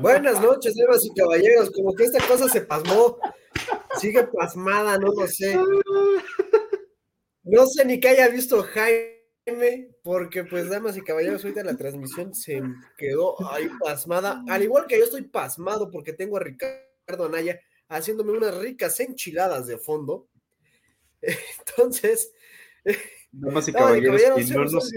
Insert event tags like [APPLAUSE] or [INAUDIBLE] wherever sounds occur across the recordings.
Buenas noches, damas y caballeros. Como que esta cosa se pasmó. Sigue pasmada, no lo sé. No sé ni que haya visto Jaime, porque pues, damas y caballeros, ahorita la transmisión se quedó ahí pasmada. Al igual que yo estoy pasmado porque tengo a Ricardo Anaya haciéndome unas ricas enchiladas de fondo. Entonces, damas y caballeros, no nos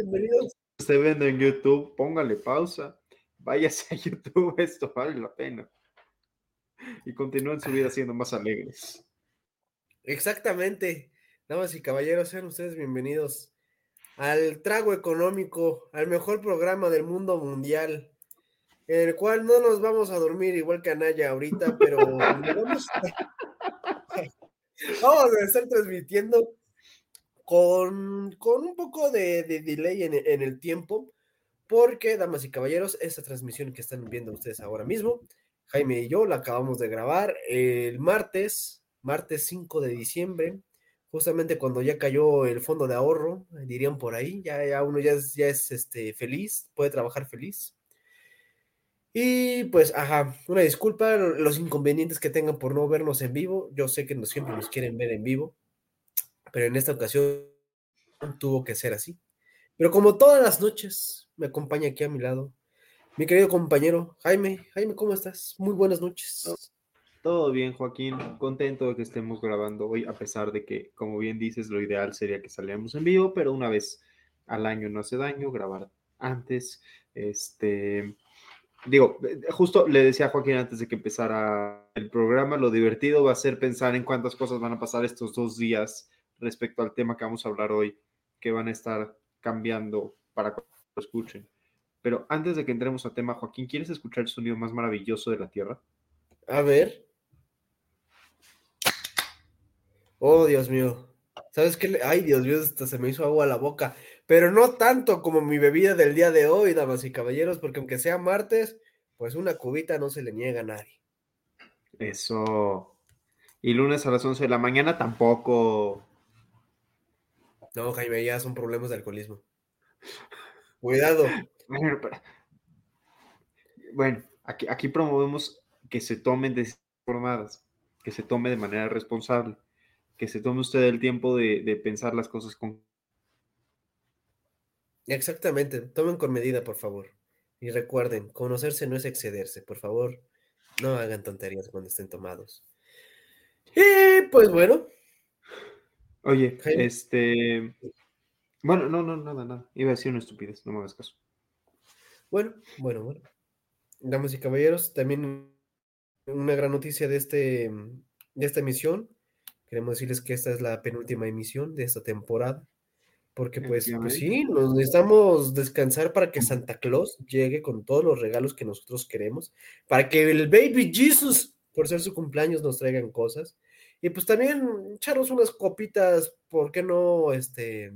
esté viendo en YouTube, póngale pausa váyase a [LAUGHS] YouTube, esto vale la pena. Y continúen su vida siendo más alegres. Exactamente. Damas y caballeros, sean ustedes bienvenidos al Trago Económico, al mejor programa del mundo mundial, en el cual no nos vamos a dormir igual que Anaya ahorita, pero [LAUGHS] [LAUGHS] vamos, a estar transmitiendo con, con un poco de, delay en, en el tiempo, porque, damas y caballeros, esta transmisión que están viendo ustedes ahora mismo, Jaime y yo la acabamos de grabar el martes, martes 5 de diciembre, justamente cuando ya cayó el fondo de ahorro, dirían por ahí, ya, ya uno ya es, ya es este, feliz, puede trabajar feliz. Y pues, ajá, una disculpa, los inconvenientes que tengan por no vernos en vivo. Yo sé que no siempre nos quieren ver en vivo, pero en esta ocasión tuvo que ser así. Pero como todas las noches, me acompaña aquí a mi lado mi querido compañero Jaime. Jaime, ¿cómo estás? Muy buenas noches. Todo bien, Joaquín. Contento de que estemos grabando hoy, a pesar de que, como bien dices, lo ideal sería que saliéramos en vivo, pero una vez al año no hace daño grabar antes. Este, digo, justo le decía a Joaquín antes de que empezara el programa, lo divertido va a ser pensar en cuántas cosas van a pasar estos dos días respecto al tema que vamos a hablar hoy, que van a estar cambiando para lo escuchen. Pero antes de que entremos a tema, Joaquín, ¿quieres escuchar el sonido más maravilloso de la Tierra? A ver. Oh, Dios mío. ¿Sabes qué? Ay, Dios mío, hasta se me hizo agua a la boca. Pero no tanto como mi bebida del día de hoy, damas y caballeros, porque aunque sea martes, pues una cubita no se le niega a nadie. Eso. Y lunes a las 11 de la mañana tampoco. No, Jaime, ya son problemas de alcoholismo. [LAUGHS] Cuidado. Bueno, aquí, aquí promovemos que se tomen decisiones formadas, que se tome de manera responsable, que se tome usted el tiempo de, de pensar las cosas con... Exactamente, tomen con medida, por favor. Y recuerden, conocerse no es excederse, por favor, no hagan tonterías cuando estén tomados. Y pues bueno, Oye, este. Bueno, no, no, nada, nada. Iba a decir una estupidez, no me hagas caso. Bueno, bueno, bueno. Damas y caballeros, también una gran noticia de, este, de esta emisión. Queremos decirles que esta es la penúltima emisión de esta temporada. Porque pues, pues sí, nos necesitamos descansar para que Santa Claus llegue con todos los regalos que nosotros queremos. Para que el Baby Jesus, por ser su cumpleaños, nos traigan cosas. Y pues también echaros unas copitas, ¿por qué no? Este,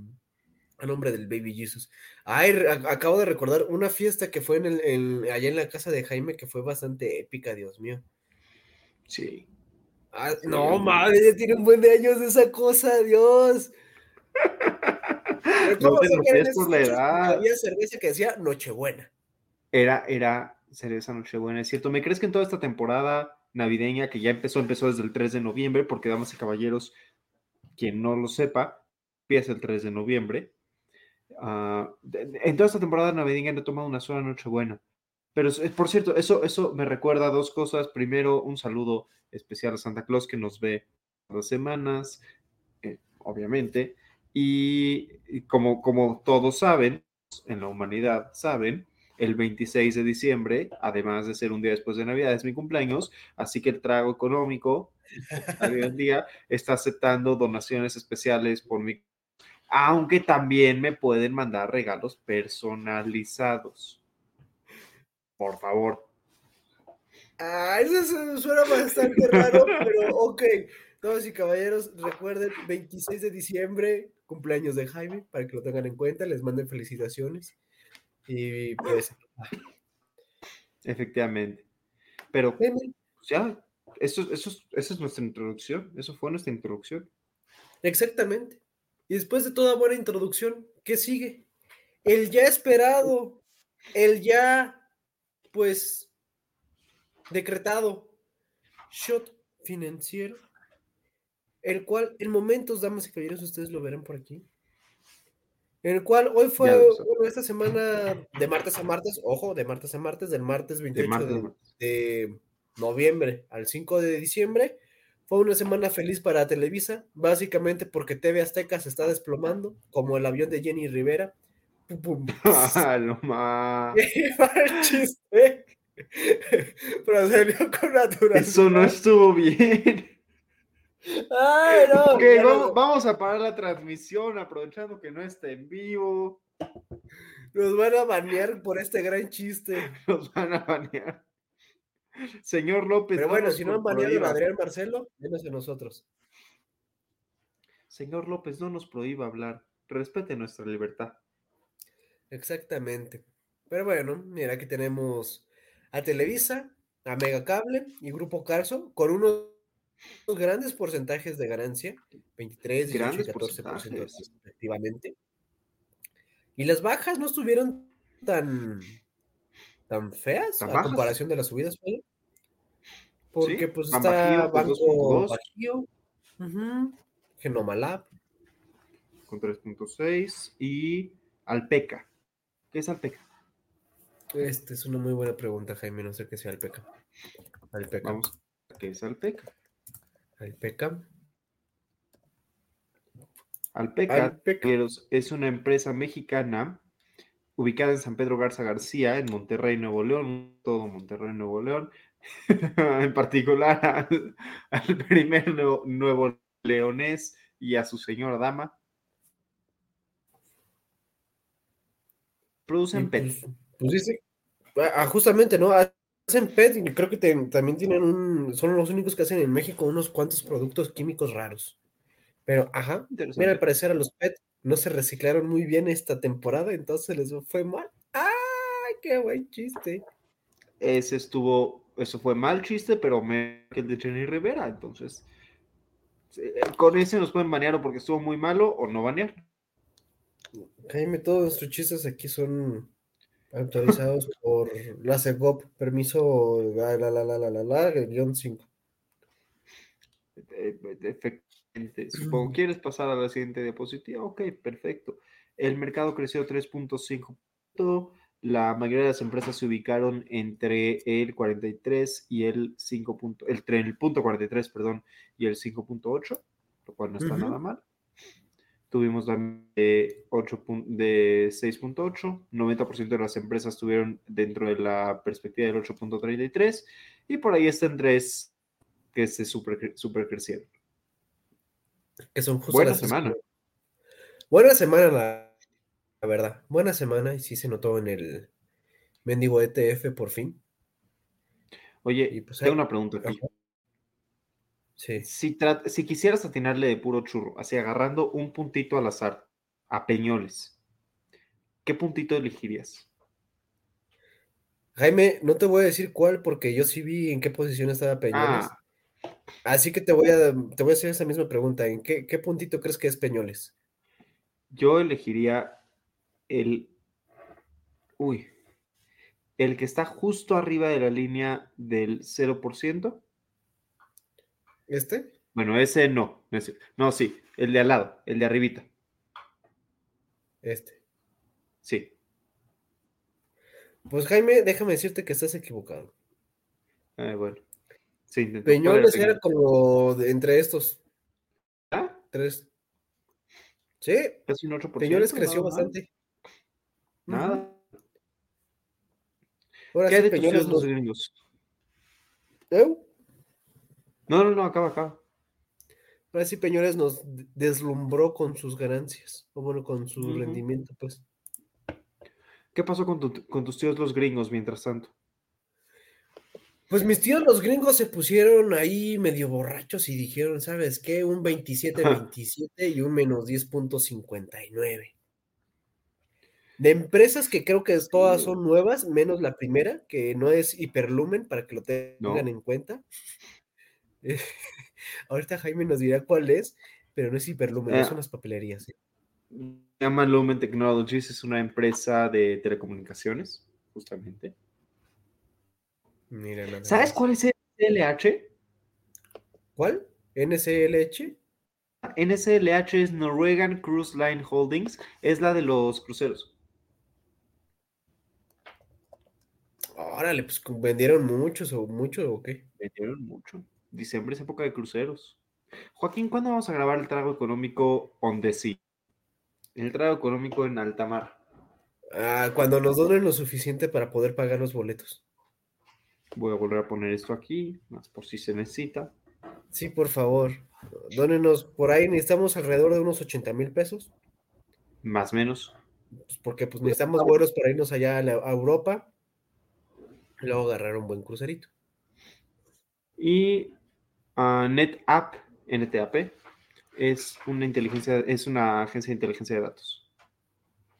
a nombre del Baby Jesus. Ay, acabo de recordar una fiesta que fue en el, allá en la casa de Jaime que fue bastante épica, Dios mío. Sí. Ah, no, madre, ya tiene un buen de años de esa cosa, Dios. [LAUGHS] no te por la edad. Había cerveza que decía Nochebuena. Era, era cerveza Nochebuena, es cierto. ¿Me crees que en toda esta temporada navideña que ya empezó, empezó desde el 3 de noviembre, porque damas y caballeros, quien no lo sepa, empieza el 3 de noviembre. Uh, en toda esta temporada navideña no he tomado una sola noche buena. Pero por cierto, eso, eso me recuerda dos cosas. Primero, un saludo especial a Santa Claus que nos ve dos semanas, eh, obviamente. Y, y como, como todos saben, en la humanidad saben, el 26 de diciembre, además de ser un día después de Navidad, es mi cumpleaños, así que el trago económico hoy en día está aceptando donaciones especiales por mi aunque también me pueden mandar regalos personalizados. Por favor. Ah, eso su- suena bastante raro, pero ok. Damas y caballeros, recuerden, 26 de diciembre, cumpleaños de Jaime, para que lo tengan en cuenta, les manden felicitaciones. Y pues, Efectivamente. Pero pues, ya, eso, eso, es- esa es nuestra introducción. Eso fue nuestra introducción. exactamente. Y después de toda buena introducción, ¿qué sigue? El ya esperado, el ya, pues, decretado shot financiero, el cual en momentos, damas y caballeros, ustedes lo verán por aquí, en el cual hoy fue, bueno, esta semana de martes a martes, ojo, de martes a martes, del martes 28 martes a de, martes. de noviembre al 5 de diciembre, fue una semana feliz para Televisa, básicamente porque TV Azteca se está desplomando, como el avión de Jenny Rivera. Pum, pum. Ah, lo más. Chiste, pero salió con naturalidad. Eso no estuvo bien. Ay, no, Ok, ya vamos, vamos a parar la transmisión aprovechando que no está en vivo. nos van a banear por este gran chiste. [LAUGHS] Nos van a banear. [LAUGHS] Señor López. Pero bueno, si no han baneado a. Adrián Marcelo, menos a nosotros. Señor López, no nos prohíba hablar. Respete nuestra libertad. Exactamente. Pero bueno, mira, aquí tenemos a Televisa, a Megacable y Grupo Carso con unos, grandes porcentajes de ganancia, 23, 18 y Grandes 14% porcentajes. respectivamente. Y las bajas no estuvieron tan, tan feas Tan a bajas. comparación de las subidas, Pedro. Porque Sí, pues está Bajío, pues, Banco 2.2. Bajío, ujú, Genomalab, Con 3.6. Y Alpeca. ¿Qué es Alpeca? Este es una muy buena pregunta, Jaime. No sé qué sea Alpeca. Alpeca. Vamos. ¿Qué es Alpeca? Alpeca. Alpeca, Alpeca. es una empresa mexicana ubicada en San Pedro Garza García, en Monterrey, Nuevo León, todo Monterrey, Nuevo León, [LAUGHS] en particular al, al primer nuevo, nuevo leonés y a su señora dama. Producen Y, PET. Pues, dice, ah, justamente, ¿no? Hacen PET y creo que te- también tienen un, son los únicos que hacen en México unos cuantos productos químicos raros. Pero, ajá, mira, al parecer a los PET no se reciclaron muy bien esta temporada, entonces les fue mal. ¡Ay, qué buen chiste! Ese estuvo, eso fue mal chiste, pero me que el de Jenny Rivera, entonces eh, con ese nos pueden banear o porque estuvo muy malo o no banear. Jaime, todos nuestros chistes aquí son autorizados [LAUGHS] por la CEGOP, permiso la la la la la la, guion 5. Eh, Efectivamente. Supongo, ¿quieres pasar a la siguiente diapositiva? Ok, perfecto. El mercado creció 3.5%. La mayoría de las empresas se ubicaron entre el 43 y el 5. punto- el, entre el punto 43, perdón, y el 5.8, lo cual no está Ujú. nada mal. Tuvimos también de, 8 pun- de 6.8, 90% de las empresas estuvieron dentro de la perspectiva del 8.33 y por ahí están tres que se super, super crecieron. Que son justo Buena semana. Buena semana, la, la verdad. Buena semana y sí se notó en el mendigo ETF por fin. Oye, Y pues, tengo ahí- una pregunta aquí. Sí. Si, si quisieras atinarle de puro churro, así agarrando un puntito al azar a Peñoles, ¿qué puntito elegirías? Jaime, no te voy a decir cuál porque yo sí vi en qué posición estaba Peñoles. Ah, Así que te voy a, te voy a hacer esa misma pregunta. ¿En qué, qué puntito crees que es Peñoles? yo elegiría el. Uy. El que está justo arriba de la línea del 0%. ¿Este? Bueno, ese no. ese- no, sí. El de al lado, el de arribita. Este. Sí. Pues Jaime, déjame decirte que estás equivocado. Eh, bueno. Sí. Peñoles ¿Cuál era como de- entre estos Peñoles? tres. Sí, Casi un 8%. Peñoles creció bastante. Nada. Ahora ¿Qué de tus los gringos? ¿Eu? No, no, no, acaba, acaba. Ahora sí, Peñoles nos deslumbró con sus ganancias, o bueno, con su rendimiento, pues. ¿Qué pasó con, tu- con tus tíos los gringos mientras tanto? Pues mis tíos los gringos se pusieron ahí medio borrachos y dijeron, ¿sabes qué? Un 27-27 y un menos 10.59. De empresas que creo que todas son nuevas, menos la primera, que no es Hiperlumen, para que lo tengan No. en cuenta. Eh, [LAUGHS] Ahorita Jaime nos dirá cuál es, pero no es Hiperlumen, Eh, son las papelerías. sí. Se llama Lumen Technologies, es una empresa de telecomunicaciones, justamente. Mira, ¿Sabes cuál es el NSLH? ¿Cuál? ¿NCLH? NSLH es Norwegian Cruise Line Holdings, es la de los cruceros. Órale, pues vendieron muchos o mucho o qué. Vendieron mucho. Diciembre es época de cruceros. Joaquín, ¿cuándo vamos a grabar el trago económico on the sea? El trago económico en alta mar. Ah, cuando nos donen lo suficiente para poder pagar los boletos. Voy a volver a poner esto aquí, más por si se necesita. Sí, por favor. Dónenos por ahí, necesitamos alrededor de unos 80 mil pesos. Más o menos. pues, porque pues necesitamos vuelos para irnos allá a, la- a Europa. Y luego agarrar un buen crucerito. Y ah, NetApp, NTAP, es una inteligencia, es una agencia de inteligencia de datos.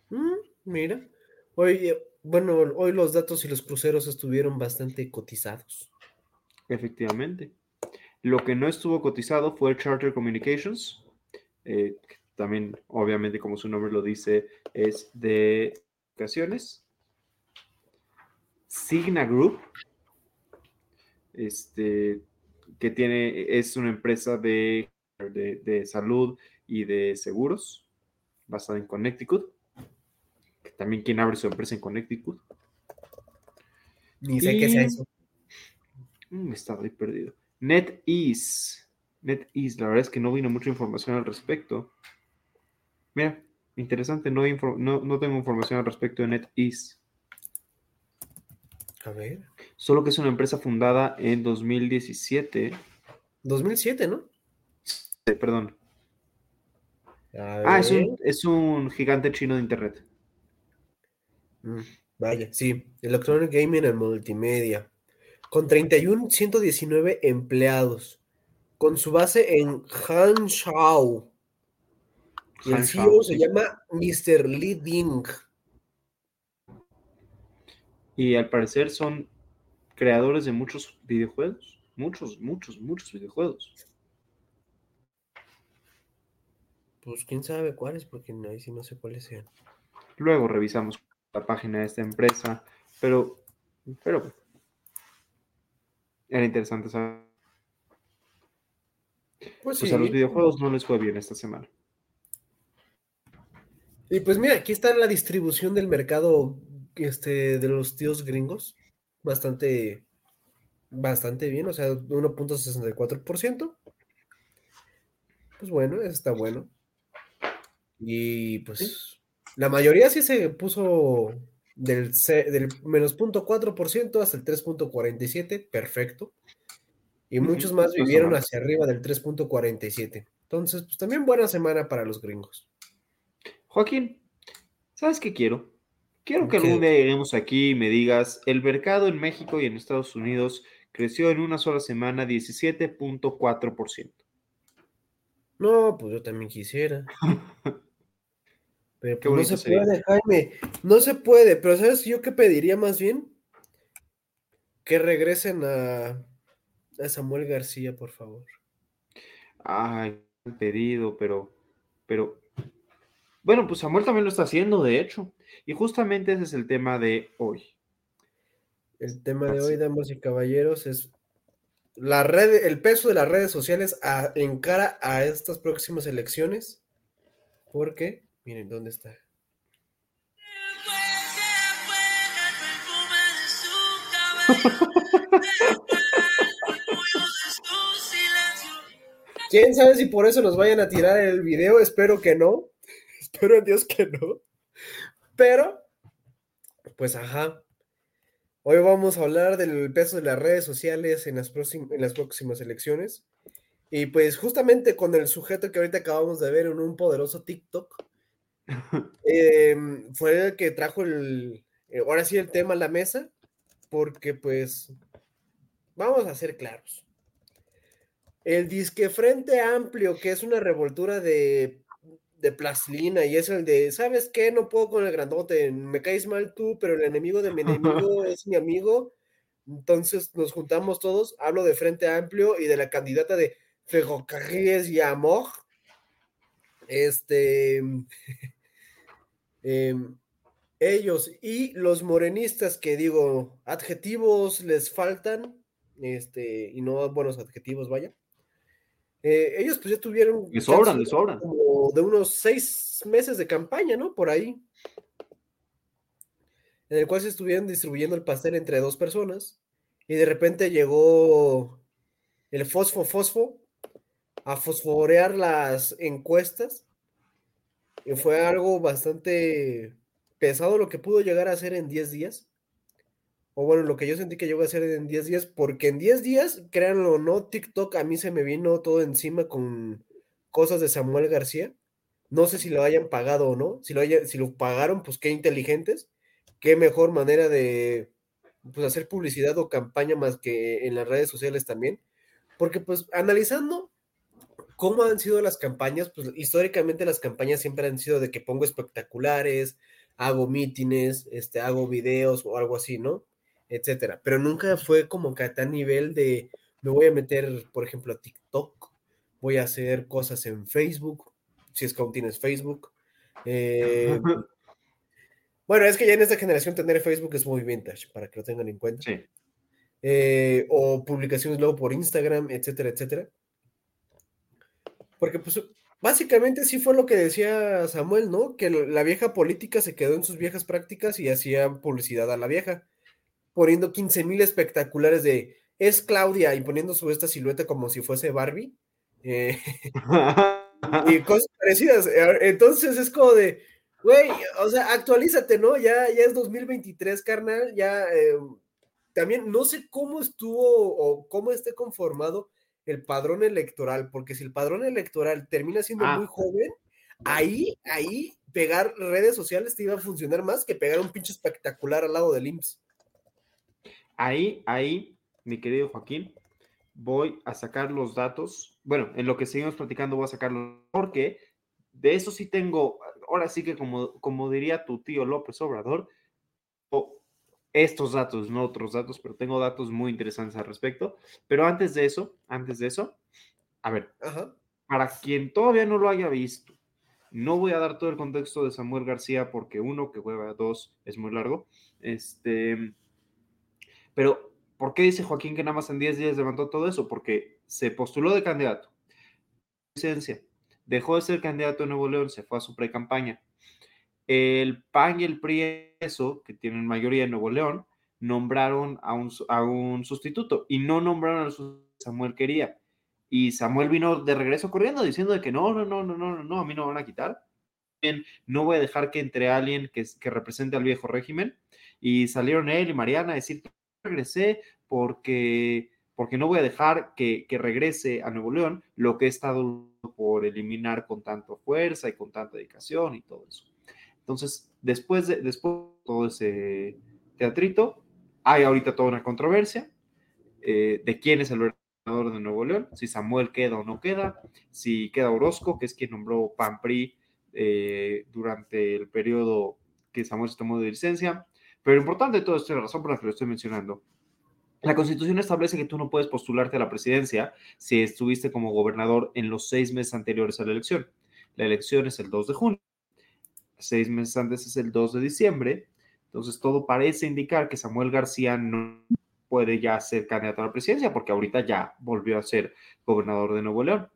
Mm, mira. Hoy, bueno, hoy los datos y los cruceros estuvieron bastante cotizados. Efectivamente. Lo que no estuvo cotizado fue Charter Communications. eh, que también, obviamente, como su nombre lo dice, es de comunicaciones. Signa Group, este, que tiene, es una empresa de, de, de salud y de seguros, basada en Connecticut. Que también quien abre su empresa en Connecticut. Ni sé qué sea Y- eso. Mm, estaba ahí perdido. NetEase. NetEase, la verdad es que no vino mucha información al respecto. Mira, interesante, no tengo información al respecto de NetEase. A ver. Solo que es una empresa fundada en 2017. 2007, ¿no? eh, perdón. Ah, es un, es un gigante chino de internet. Mm, vaya, sí. Electronic Gaming and Multimedia. Con 31.119 empleados. Con su base en Hangzhou. Y el CEO se sí. llama Mr. Li Ding. Y al parecer son creadores de muchos videojuegos. Muchos, muchos, muchos videojuegos. Pues quién sabe cuáles, porque no, ahí sí no sé cuáles sean. Luego revisamos la página de esta empresa, pero, pero era interesante saber. Pues Pues sí. a los videojuegos no les fue bien esta semana. Y pues mira, aquí está la distribución del mercado este, de los tíos gringos. Bastante, bastante bien, o sea, 1.64%. Pues bueno, eso está bueno. Y pues la mayoría sí se puso del, del menos 0.4% hasta el 3.47%, perfecto. Y muchos más vivieron hacia arriba del 3.47%. Entonces, pues también buena semana para los gringos. Joaquín, ¿sabes qué quiero? Quiero que algún día lleguemos aquí y me digas, el mercado en México y en Estados Unidos creció en una sola semana 17.4%. No, pues yo también quisiera. [LAUGHS] Pero pues, no se sería. puede, Jaime. No se puede, pero ¿sabes yo qué pediría más bien? Que regresen a, a Samuel García, por favor. Ay, pedido, pero, pero, bueno, pues Samuel también lo está haciendo, de hecho. Y justamente ese es el tema de hoy. El tema de Así. hoy, damas y caballeros, es la red, el peso de las redes sociales a- en cara a estas próximas elecciones. Porque, miren, ¿dónde está? [LAUGHS] ¿Quién sabe si por eso nos vayan a tirar el video? Espero que no. Espero en Dios que no. Pero, pues ajá. Hoy vamos a hablar del peso de las redes sociales en las, en las próximas elecciones. Y pues justamente con el sujeto que ahorita acabamos de ver en un poderoso TikTok, [LAUGHS] em, fue el que trajo el, eh, ahora sí el tema a la mesa, porque pues vamos a ser claros. El disque Frente Amplio, que es una revoltura de, de plastilina, y es el de, ¿sabes qué? No puedo con el grandote, me caes mal tú, pero el enemigo de mi [LAUGHS] enemigo es mi amigo. Entonces nos juntamos todos, hablo de Frente Amplio y de la candidata de Ferrocarriles y Amor. Este. [LAUGHS] Em, ellos y los morenistas que digo, adjetivos les faltan, este, y no buenos adjetivos, vaya. Eh, ellos pues ya tuvieron... Les sobran, les sobran. Como de unos seis meses de campaña, ¿no? Por ahí. En el cual se estuvieron distribuyendo el pastel entre dos personas. Y de repente llegó el fosfo fosfo a fosforear las encuestas. Y fue algo bastante pesado lo que pudo llegar a hacer en 10 días. O bueno, lo que yo sentí que llegó a hacer en 10 días, porque en 10 días, créanlo o no, TikTok a mí se me vino todo encima con cosas de Samuel García. No sé si lo hayan pagado o no. Si lo, si lo pagaron, pues qué inteligentes. Qué mejor manera de pues, hacer publicidad o campaña más que en las redes sociales también. Porque pues analizando cómo han sido las campañas, pues históricamente las campañas siempre han sido de que pongo espectaculares, hago mítines, este, hago videos o algo así, ¿no? Etcétera. Pero nunca fue como que a tal nivel de me voy a meter, por ejemplo, a TikTok, voy a hacer cosas en Facebook, si es que aún tienes Facebook. Eh, bueno, es que ya en esta generación tener Facebook es muy vintage, para que lo tengan en cuenta. Sí. Eh, o publicaciones luego por Instagram, etcétera, etcétera. Porque pues Básicamente sí fue lo que decía Samuel, ¿no? Que la vieja política se quedó en sus viejas prácticas y hacían publicidad a la vieja, poniendo 15 mil espectaculares de es Claudia y poniendo su esta silueta como si fuese Barbie. Eh, [LAUGHS] y cosas parecidas. Entonces es como de, güey, o sea, actualízate, ¿no? Ya, ya es 2023, carnal, ya eh, también no sé cómo estuvo o cómo esté conformado el padrón electoral, porque si el padrón electoral termina siendo Ah. muy joven, ahí, ahí pegar redes sociales te iba a funcionar más que pegar un pinche espectacular al lado del IMSS. Ahí, ahí, mi querido Joaquín, voy a sacar los datos. Bueno, en lo que seguimos platicando voy a sacarlos porque de eso sí tengo, ahora sí que como, como diría tu tío López Obrador, estos datos, no otros datos, pero tengo datos muy interesantes al respecto. Pero antes de eso, antes de eso, a ver, Ajá. para quien todavía no lo haya visto, no voy a dar todo el contexto de Samuel García porque uno, que juega dos, es muy largo. Este, pero, ¿por qué dice Joaquín que nada más en 10 días levantó todo eso? Porque se postuló de candidato, licencia, dejó de ser candidato en Nuevo León, se fue a su pre-campaña. El PAN y el PRI, eso, que tienen mayoría en Nuevo León, nombraron a un, a un sustituto y no nombraron al sustituto que Samuel quería. Y Samuel vino de regreso corriendo diciendo de que no, no, no, no, no, no, a mí no me van a quitar. No voy a dejar que entre alguien que, que represente al viejo régimen. Y salieron él y Mariana a decir regresé porque, porque no voy a dejar que, que regrese a Nuevo León lo que he estado por eliminar con tanta fuerza y con tanta dedicación y todo eso. Entonces, después de, después de todo ese teatrito, hay ahorita toda una controversia eh, de quién es el gobernador de Nuevo León, si Samuel queda o no queda, si queda Orozco, que es quien nombró PAN-PRI eh, durante el periodo que Samuel se tomó de licencia. Pero lo importante de todo esto, la razón por la que lo estoy mencionando, la Constitución establece que tú no puedes postularte a la presidencia si estuviste como gobernador en los seis meses anteriores a la elección. La elección es el 2 de junio, seis meses antes es el 2 de diciembre, entonces todo parece indicar que Samuel García no puede ya ser candidato a la presidencia porque ahorita ya volvió a ser gobernador de Nuevo León.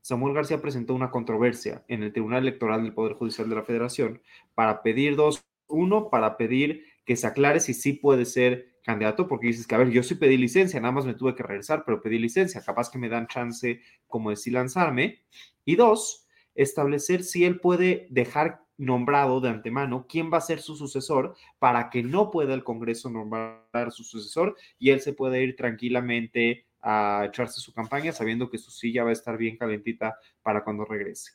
Samuel García presentó una controversia en el Tribunal Electoral del Poder Judicial de la Federación para pedir dos, uno, para pedir que se aclare si sí puede ser candidato porque dices que, a ver, yo sí pedí licencia, nada más me tuve que regresar, pero pedí licencia, capaz que me dan chance como de sí lanzarme. Y dos, establecer si él puede dejar nombrado de antemano quién va a ser su sucesor para que no pueda el Congreso nombrar su sucesor y él se pueda ir tranquilamente a echarse su campaña sabiendo que su silla va a estar bien calentita para cuando regrese.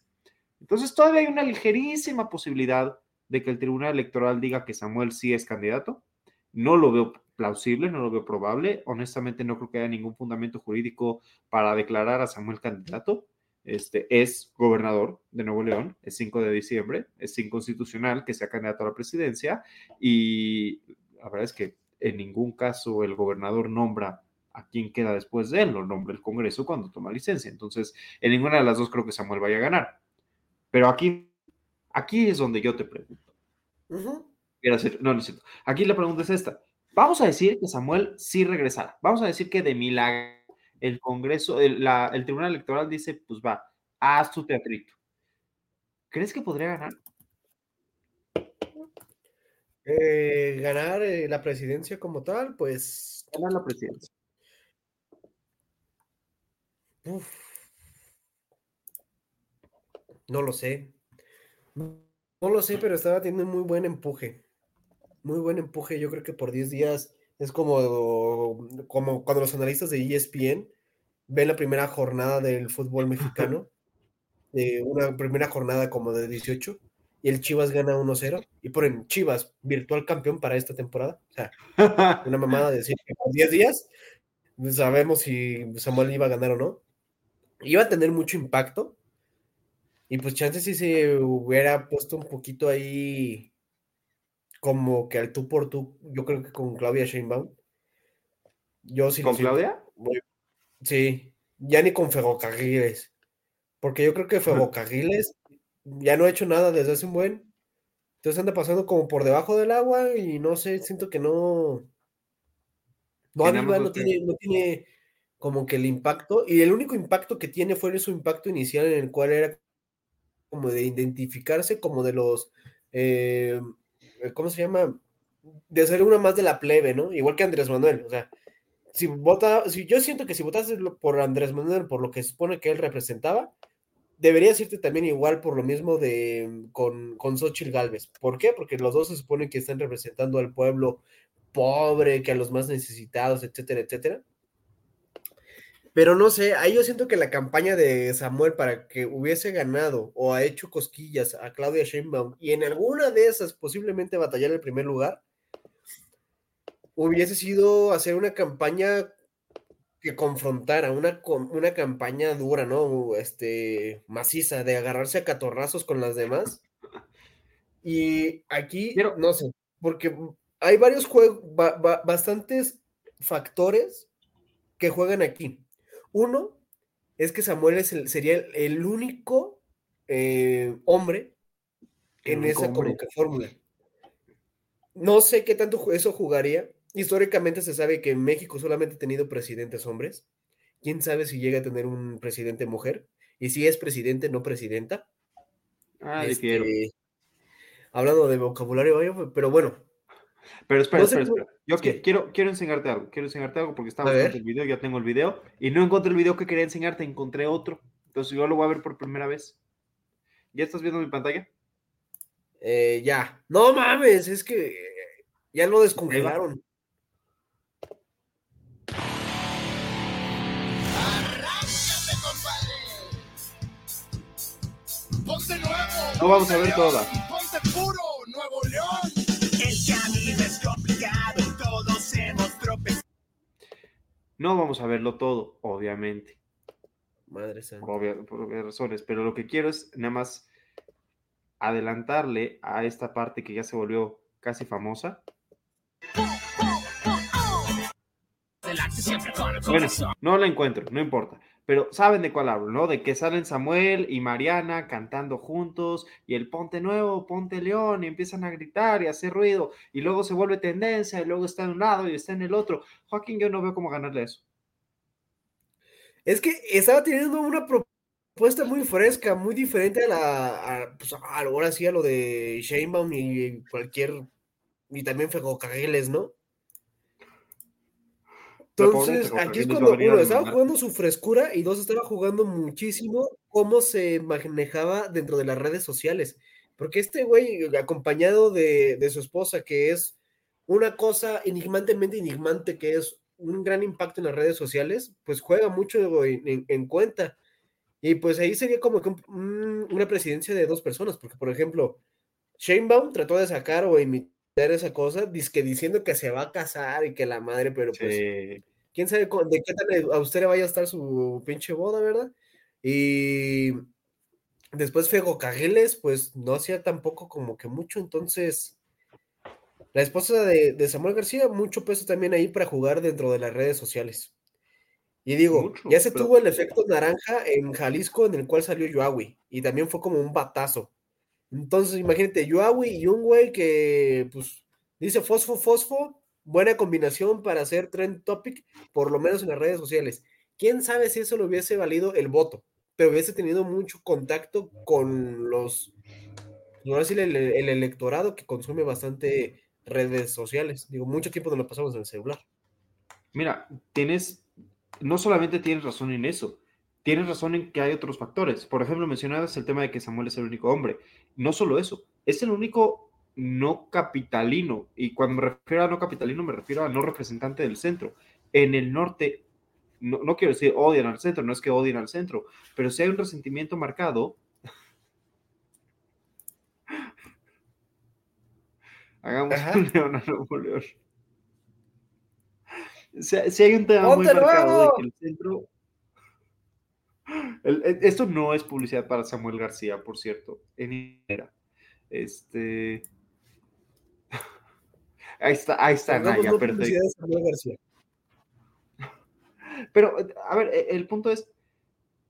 Entonces todavía hay una ligerísima posibilidad de que el Tribunal Electoral diga que Samuel sí es candidato. No lo veo plausible, no lo veo probable. Honestamente no creo que haya ningún fundamento jurídico para declarar a Samuel candidato. Este es gobernador de Nuevo León, es 5 de diciembre, es inconstitucional que sea candidato a la presidencia y la verdad es que en ningún caso el gobernador nombra a quien queda después de él, lo nombra el Congreso cuando toma licencia. Entonces, en ninguna de las dos creo que Samuel vaya a ganar. Pero aquí, aquí es donde yo te pregunto. No, no es cierto. Aquí la pregunta es esta. Vamos a decir que Samuel sí regresará. Vamos a decir que de milagro el Congreso, el, Tribunal Electoral dice, pues va, haz tu teatrito. ¿Crees que podría ganar? Eh, ganar eh, la presidencia como tal, pues. Ganar la presidencia. No lo sé. No lo sé, pero estaba teniendo muy buen empuje. Muy buen empuje. Yo creo que por 10 días es como, como cuando los analistas de ESPN ven la primera jornada del fútbol mexicano, de una primera jornada como de 18, y el Chivas gana 1-0, y ponen Chivas, virtual campeón para esta temporada. O sea, [LAUGHS] una mamada de decir que por 10 días pues, sabemos si Samuel iba a ganar o no. Iba a tener mucho impacto, y pues chances si se hubiera puesto un poquito ahí como que al tú por tú, yo creo que con Claudia Sheinbaum. Yo sí ¿Con Claudia? sí, ya ni con Ferrocarriles. Porque yo creo que Ferrocarriles ya no ha hecho nada desde hace un buen. Entonces anda pasando como por debajo del agua y no sé, siento que no. No, no tiene, no tiene como que el impacto. Y el único impacto que tiene fue su impacto inicial en el cual era como de identificarse como de los eh, ¿cómo se llama? De ser una más de la plebe, ¿no? Igual que Andrés Manuel, o sea, si vota, si yo siento que si votas por Andrés Manuel, por lo que supone que él representaba, debería irte también igual por lo mismo de con, con Xochitl Galvez. ¿Por qué? Porque los dos se supone que están representando al pueblo pobre, que a los más necesitados, etcétera, etcétera. Pero no sé, ahí yo siento que la campaña de Samuel para que hubiese ganado o ha hecho cosquillas a Claudia Sheinbaum y en alguna de esas posiblemente batallar el primer lugar, hubiese sido hacer una campaña que confrontara, una, una campaña dura, ¿no? Este, maciza, de agarrarse a catorrazos con las demás. Y aquí, no sé, porque hay varios juegos, bastantes factores que juegan aquí. Uno es que Samuel sería el, único eh, hombre en esa fórmula. No sé qué tanto eso jugaría. Históricamente se sabe que México solamente ha tenido presidentes hombres. ¿Quién sabe si llega a tener un presidente mujer? Y si es presidente, no presidenta. Ah, este, hablando de vocabulario, pero bueno, pero espera, espera, espera. Yo quiero, quiero enseñarte algo. Quiero enseñarte algo porque estaba viendo el video, ya tengo el video. Y no encontré el video que quería enseñarte, encontré otro. Entonces yo lo voy a ver por primera vez. ¿Ya estás viendo mi pantalla? Eh, ya. No mames, es que ya lo descongelaron. No vamos a ver toda. Ponte puro, Nuevo León. No vamos a verlo todo, obviamente. Madre santa. Por, por obvias razones, pero lo que quiero es nada más adelantarle a esta parte que ya se volvió casi famosa. Bueno, no la encuentro, no importa. Pero saben de cuál hablo, ¿no? De que salen Samuel y Mariana cantando juntos y el Ponte Nuevo, Ponte León y empiezan a gritar y hacer ruido y luego se vuelve tendencia y luego está en un lado y está en el otro. Joaquín, yo no veo cómo ganarle eso. Es que estaba teniendo una propuesta muy fresca, muy diferente a la, pues ahora sí a lo de Sheinbaum y cualquier, y también Ferrocarriles, ¿no? Entonces, aquí es ¿quién les va a cuando uno estaba jugando su frescura y dos estaba jugando muchísimo cómo se manejaba dentro de las redes sociales. Porque este güey, acompañado de, de su esposa, que es una cosa enigmantemente enigmante, que es un gran impacto en las redes sociales, pues juega mucho en, en- en cuenta. Y pues ahí sería como que un- un- una presidencia de dos personas, porque por ejemplo, Sheinbaum trató de sacar o imitar esa cosa, dizque diciendo que se va a casar y que la madre, pero pues Sí. Quién sabe de qué tan austera vaya a estar su pinche boda, ¿verdad? Y después Fego Cageles, pues no hacía tampoco como que mucho, entonces la esposa de, de Samuel García, mucho peso también ahí para jugar dentro de las redes sociales. Y digo, Mucho, ya se pero- tuvo el efecto naranja en Jalisco en el cual salió Yoawi y también fue como un batazo. Entonces, imagínate, Yoawi y un güey que, pues, dice fosfo, fosfo, buena combinación para hacer trend topic, por lo menos en las redes sociales. ¿Quién sabe si eso le hubiese valido el voto? Pero hubiese tenido mucho contacto con los, no decir el, el electorado que consume bastante redes sociales. Digo, mucho tiempo nos lo pasamos en el celular. Mira, tienes, no solamente tienes razón en eso, tienes razón en que hay otros factores. Por ejemplo, mencionabas el tema de que Samuel es el único hombre. No solo eso, es el único no capitalino. Y cuando me refiero a no capitalino, me refiero a no representante del centro. En el norte, no, no quiero decir odian al centro, no es que odien al centro, pero si hay un resentimiento marcado. [LAUGHS] Hagamos Ajá. un León a Nuevo León. Si, si hay un tema muy ¡Ponte marcado de que el centro. El- el- esto no es publicidad para Samuel García, por cierto. En era. Este. Ahí está, ahí está, Naya, perfecto. [LAUGHS] Pero, a ver, e- el punto es,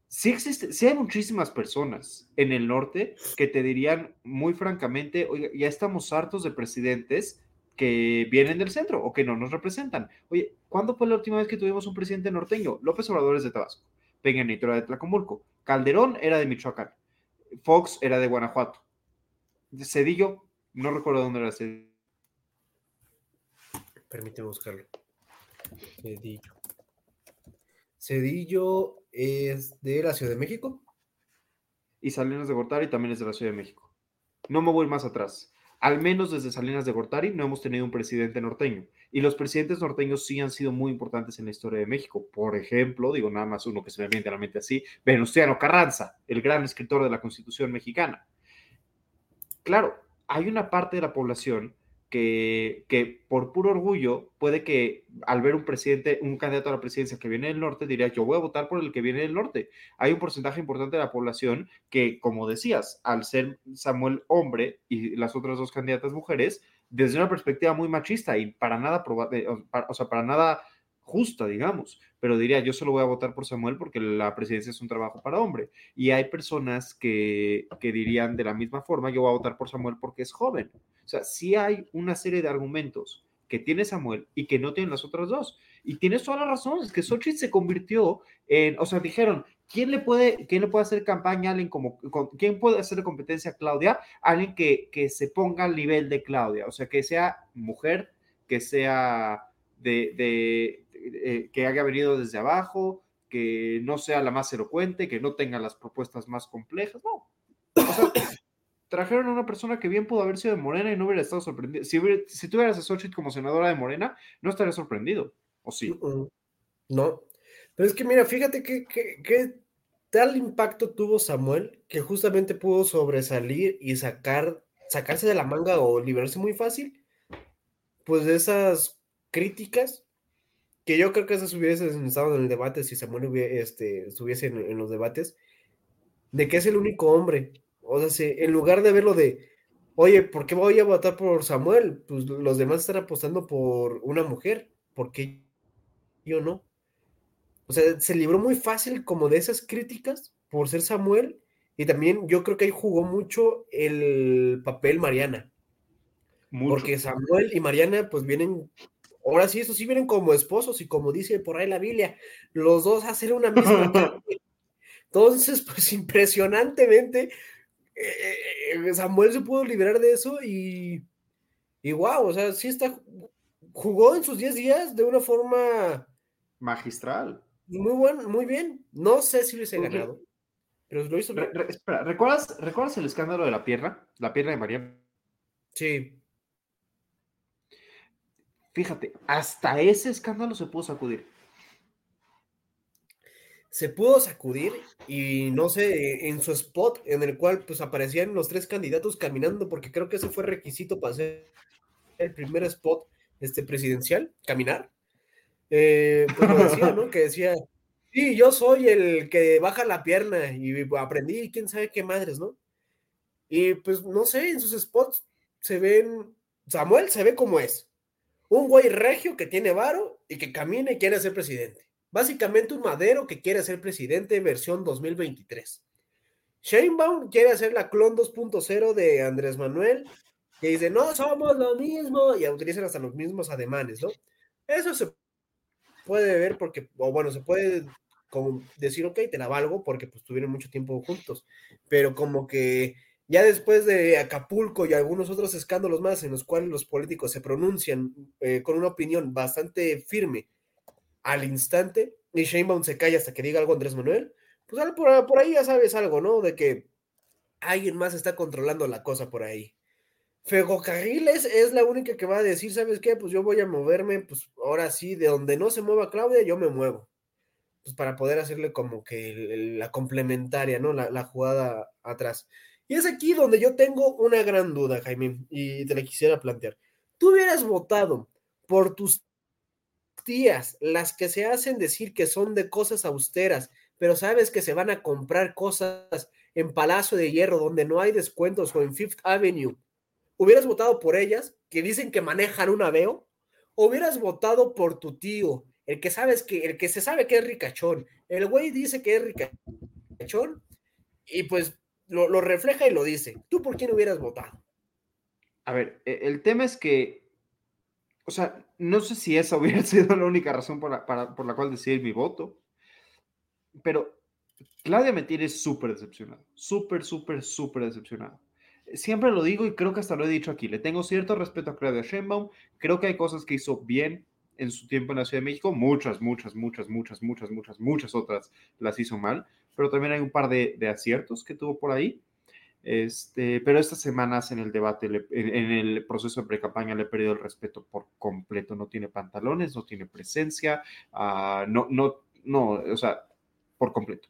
sí existe, sí hay muchísimas personas en el norte que te dirían muy francamente, oiga, ya estamos hartos de presidentes que vienen del centro o que no nos representan. Oye, ¿cuándo fue la última vez que tuvimos un presidente norteño? López Obrador es de Tabasco, Peña Nieto era de Tlacomulco, Calderón era de Michoacán, Fox era de Guanajuato, Cedillo, no recuerdo dónde era Cedillo. Permíteme buscarlo. Cedillo. Cedillo es de la Ciudad de México. y Salinas de Gortari también es de la Ciudad de México. No me voy más atrás. Al menos desde Salinas de Gortari no hemos tenido un presidente norteño. Y los presidentes norteños sí han sido muy importantes en la historia de México. Por ejemplo, digo nada más uno que se me viene a la mente así, Venustiano Carranza, el gran escritor de la Constitución mexicana. Claro, hay una parte de la población que, por puro orgullo puede que al ver un presidente, un candidato a la presidencia que viene del norte, diría yo voy a votar por el que viene del norte. Hay un porcentaje importante de la población que, como decías, al ser Samuel hombre y las otras dos candidatas mujeres, desde una perspectiva muy machista y para nada, o para nada justa, digamos, pero diría, yo solo voy a votar por Samuel porque la presidencia es un trabajo para hombre. Y hay personas que, que dirían de la misma forma, yo voy a votar por Samuel porque es joven. Sea, sí hay una serie de argumentos que tiene Samuel y que no tienen las otras dos. Y tienes toda la razón, es que Xochitl se convirtió en, o sea, dijeron, ¿quién le puede, quién le puede hacer campaña a alguien como, con- quién puede hacerle competencia a Claudia? Alguien que, que se ponga al nivel de Claudia, o sea, que sea mujer, que sea de- eh, que haya venido desde abajo, que no sea la más elocuente, que no tenga las propuestas más complejas, no. O sea, trajeron a una persona que bien pudo haber sido de Morena y no hubiera estado sorprendido. Si, hubiera- si tuvieras a Xochitl como senadora de Morena, no estaría sorprendido, ¿o sí? Mm, No. Pero es que mira, fíjate que, que- que tal impacto tuvo Samuel que justamente pudo sobresalir y sacar, sacarse de la manga o liberarse muy fácil, pues de esas críticas que yo creo que esas hubiesen estado en el debate si Samuel hubiera, este, estuviese en, en los debates, de que es el único hombre. O sea, en lugar de verlo de, oye, ¿por qué voy a votar por Samuel? Pues los demás están apostando por una mujer, ¿por qué yo no? O sea, se libró muy fácil como de esas críticas por ser Samuel y también yo creo que ahí jugó mucho el papel Mariana. Mucho. Porque Samuel y Mariana, pues vienen, ahora sí, eso sí vienen como esposos y como dice por ahí la Biblia, los dos hacen una misma. [LAUGHS] Entonces, pues impresionantemente, eh, eh, Samuel se pudo liberar de eso y, y wow, o sea, sí está, jugó en sus 10 días de una forma Magistral. Muy bueno, muy bien. No sé si Porque- ganado, pero lo hizo bien. Re- re- espera, ¿recuerdas, ¿recuerdas el escándalo de la pierna? La pierna de María. Sí. Fíjate, hasta ese escándalo se pudo sacudir. Se pudo sacudir y no sé, en su spot en el cual pues aparecían los tres candidatos caminando, porque creo que ese fue requisito para hacer el primer spot este, presidencial, caminar. Eh, pues. Que decía, sí, yo soy el que baja la pierna y aprendí quién sabe qué madres, ¿no? Y pues no sé, en sus spots se ven, Samuel se ve como es, un güey regio que tiene varo y que camina y quiere ser presidente. Básicamente un madero que quiere ser presidente versión 2023. Sheinbaum quiere hacer la clon 2.0 de Andrés Manuel, que dice, no somos lo mismo, y utilizan hasta los mismos ademanes, ¿no? Eso se puede ver porque, o bueno, se puede decir, ok, te la valgo porque pues tuvieron mucho tiempo juntos, pero como que ya después de Acapulco y algunos otros escándalos más en los cuales los políticos se pronuncian eh, con una opinión bastante firme al instante y Sheinbaum se calla hasta que diga algo Andrés Manuel, pues por, por ahí ya sabes algo, ¿no? De que alguien más está controlando la cosa por ahí. Ferrocarriles es la única que va a decir, ¿sabes qué? Pues yo voy a moverme, pues ahora sí, de donde no se mueva Claudia, yo me muevo. Pues para poder hacerle como que la complementaria, ¿no? La, la jugada atrás. Y es aquí donde yo tengo una gran duda, Jaime, y te la quisiera plantear. ¿Tú hubieras votado por tus tías, las que se hacen decir que son de cosas austeras, pero sabes que se van a comprar cosas en Palacio de Hierro donde no hay descuentos o en Fifth Avenue? ¿Hubieras votado por ellas, que dicen que manejan un aveo? ¿O hubieras votado por tu tío, el que sabes que, el que se sabe que es ricachón? El güey dice que es ricachón y pues lo, lo refleja y lo dice. ¿Tú por quién hubieras votado? A ver, e- el tema es que, o sea, no sé si esa [LAUGHS] hubiera sido la única razón por la, para- por la cual decidir mi voto, pero Claudia me tiene súper decepcionado, súper, súper, súper decepcionado. Siempre lo digo y creo que hasta lo he dicho aquí, le tengo cierto respeto a Claudia Sheinbaum, creo que hay cosas que hizo bien en su tiempo en la Ciudad de México, muchas, muchas, muchas, muchas, muchas, muchas, muchas otras las hizo mal, pero también hay un par de, de aciertos que tuvo por ahí. Este, pero estas semanas en el debate, en, el proceso de pre-campaña, le he perdido el respeto por completo. No tiene pantalones, no tiene presencia, ah, no, no, no, o sea, por completo.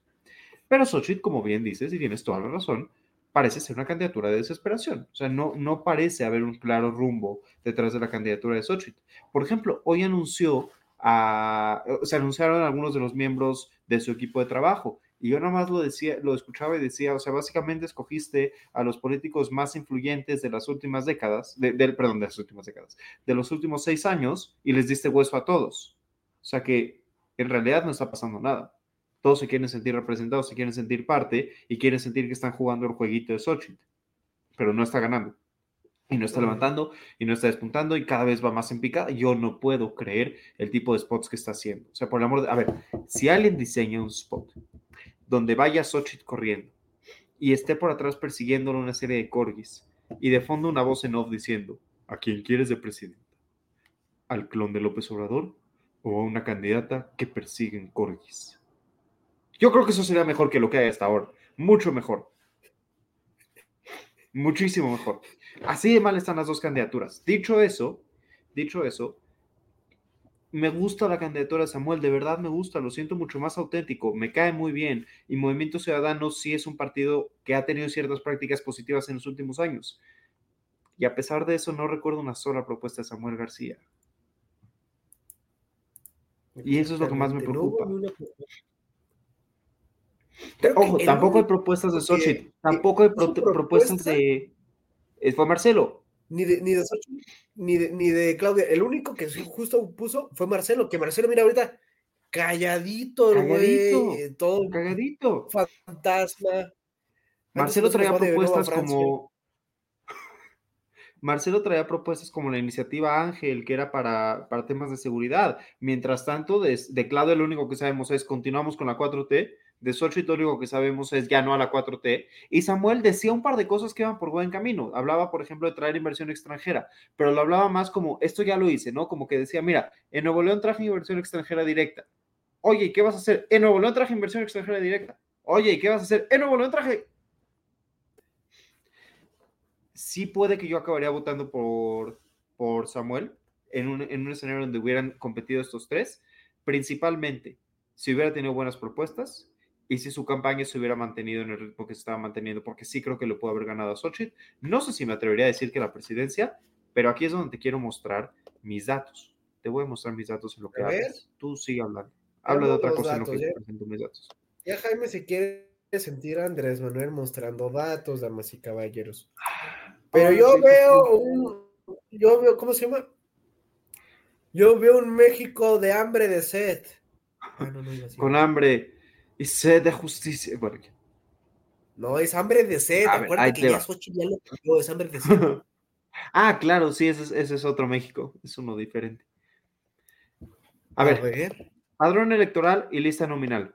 Pero Xochitl, como bien dices, y tienes toda la razón, parece ser una candidatura de desesperación. O sea, no, no parece haber un claro rumbo detrás de la candidatura de Xochitl. Por ejemplo, hoy anunció, a, se anunciaron algunos de los miembros de su equipo de trabajo. Y yo nada más lo decía, lo escuchaba y decía, o sea, básicamente escogiste a los políticos más influyentes de las últimas décadas, de, del- perdón, de las últimas décadas, de los últimos seis años y les diste hueso a todos. O sea que en realidad no está pasando nada. Todos se quieren sentir representados, se quieren sentir parte y quieren sentir que están jugando el jueguito de Xochitl, pero no está ganando. Y no está levantando y no está despuntando y cada vez va más en picada. Yo no puedo creer el tipo de spots que está haciendo. O sea, por el amor de... A ver, si alguien diseña un spot donde vaya Xochitl corriendo y esté por atrás persiguiéndolo una serie de corgis y de fondo una voz en off diciendo, ¿a quién quieres de presidenta? ¿Al clon de López Obrador o a una candidata que persiguen corgis? Yo creo que eso sería mejor que lo que hay hasta ahora. Mucho mejor. Muchísimo mejor. Así de mal están las dos candidaturas. Dicho eso, dicho eso, me gusta la candidatura de Samuel, de verdad me gusta, lo siento mucho más auténtico, me cae muy bien. Y Movimiento Ciudadano sí es un partido que ha tenido ciertas prácticas positivas en los últimos años. Y a pesar de eso, no recuerdo una sola propuesta de Samuel García. Y eso es lo que más me preocupa. Ojo, tampoco hay propuestas de Xochitl, que tampoco hay pro- propuestas propuesta- de... eh, Fue Marcelo. Ni de, ni de Xochitl, ni de, ni de Claudia. El único que justo puso fue Marcelo, que Marcelo, mira, ahorita calladito, eh, todo Cagadito. fantasma. Marcelo traía propuestas como. [LAUGHS] Marcelo traía propuestas como la iniciativa Ángel, que era para, para temas de seguridad. Mientras tanto, de, de Claudia lo único que sabemos es continuamos con la 4T. De Xochitl lo que sabemos es ya no a la 4T. Y Samuel decía un par de cosas que iban por buen camino. Hablaba, por ejemplo, de traer inversión extranjera, pero lo hablaba más como esto ya lo hice, ¿no? Como que decía, mira, en Nuevo León traje inversión extranjera directa. Oye, ¿y qué vas a hacer? En Nuevo León traje inversión extranjera directa. Oye, ¿y qué vas a hacer? En Nuevo León traje. Sí puede que yo acabaría votando por, por Samuel en un, en un escenario donde hubieran competido estos tres, principalmente si hubiera tenido buenas propuestas y si su campaña se hubiera mantenido en el ritmo que se estaba manteniendo, porque sí creo que lo pudo haber ganado a Xochitl. No sé si me atrevería a decir que la presidencia, pero aquí es donde te quiero mostrar mis datos. Te voy a mostrar mis datos en lo que hables. Tú sigue hablando. Habla de otra cosa en lo que te presento mis datos. Ya Jaime se quiere sentir a Andrés Manuel mostrando datos, damas y caballeros. Pero Ay, yo sí, veo un, yo veo, ¿cómo se llama? Yo veo un México de hambre de sed. Ah, no, no así. Con hambre y sed de justicia. Bueno. No, es hambre de sed. A Acuérdate que ya. Xochitl ya lo cambió, es hambre de sed. [LAUGHS] ah, claro, sí, ese es, ese es otro México. Es uno diferente. A ver, Padrón electoral y lista nominal.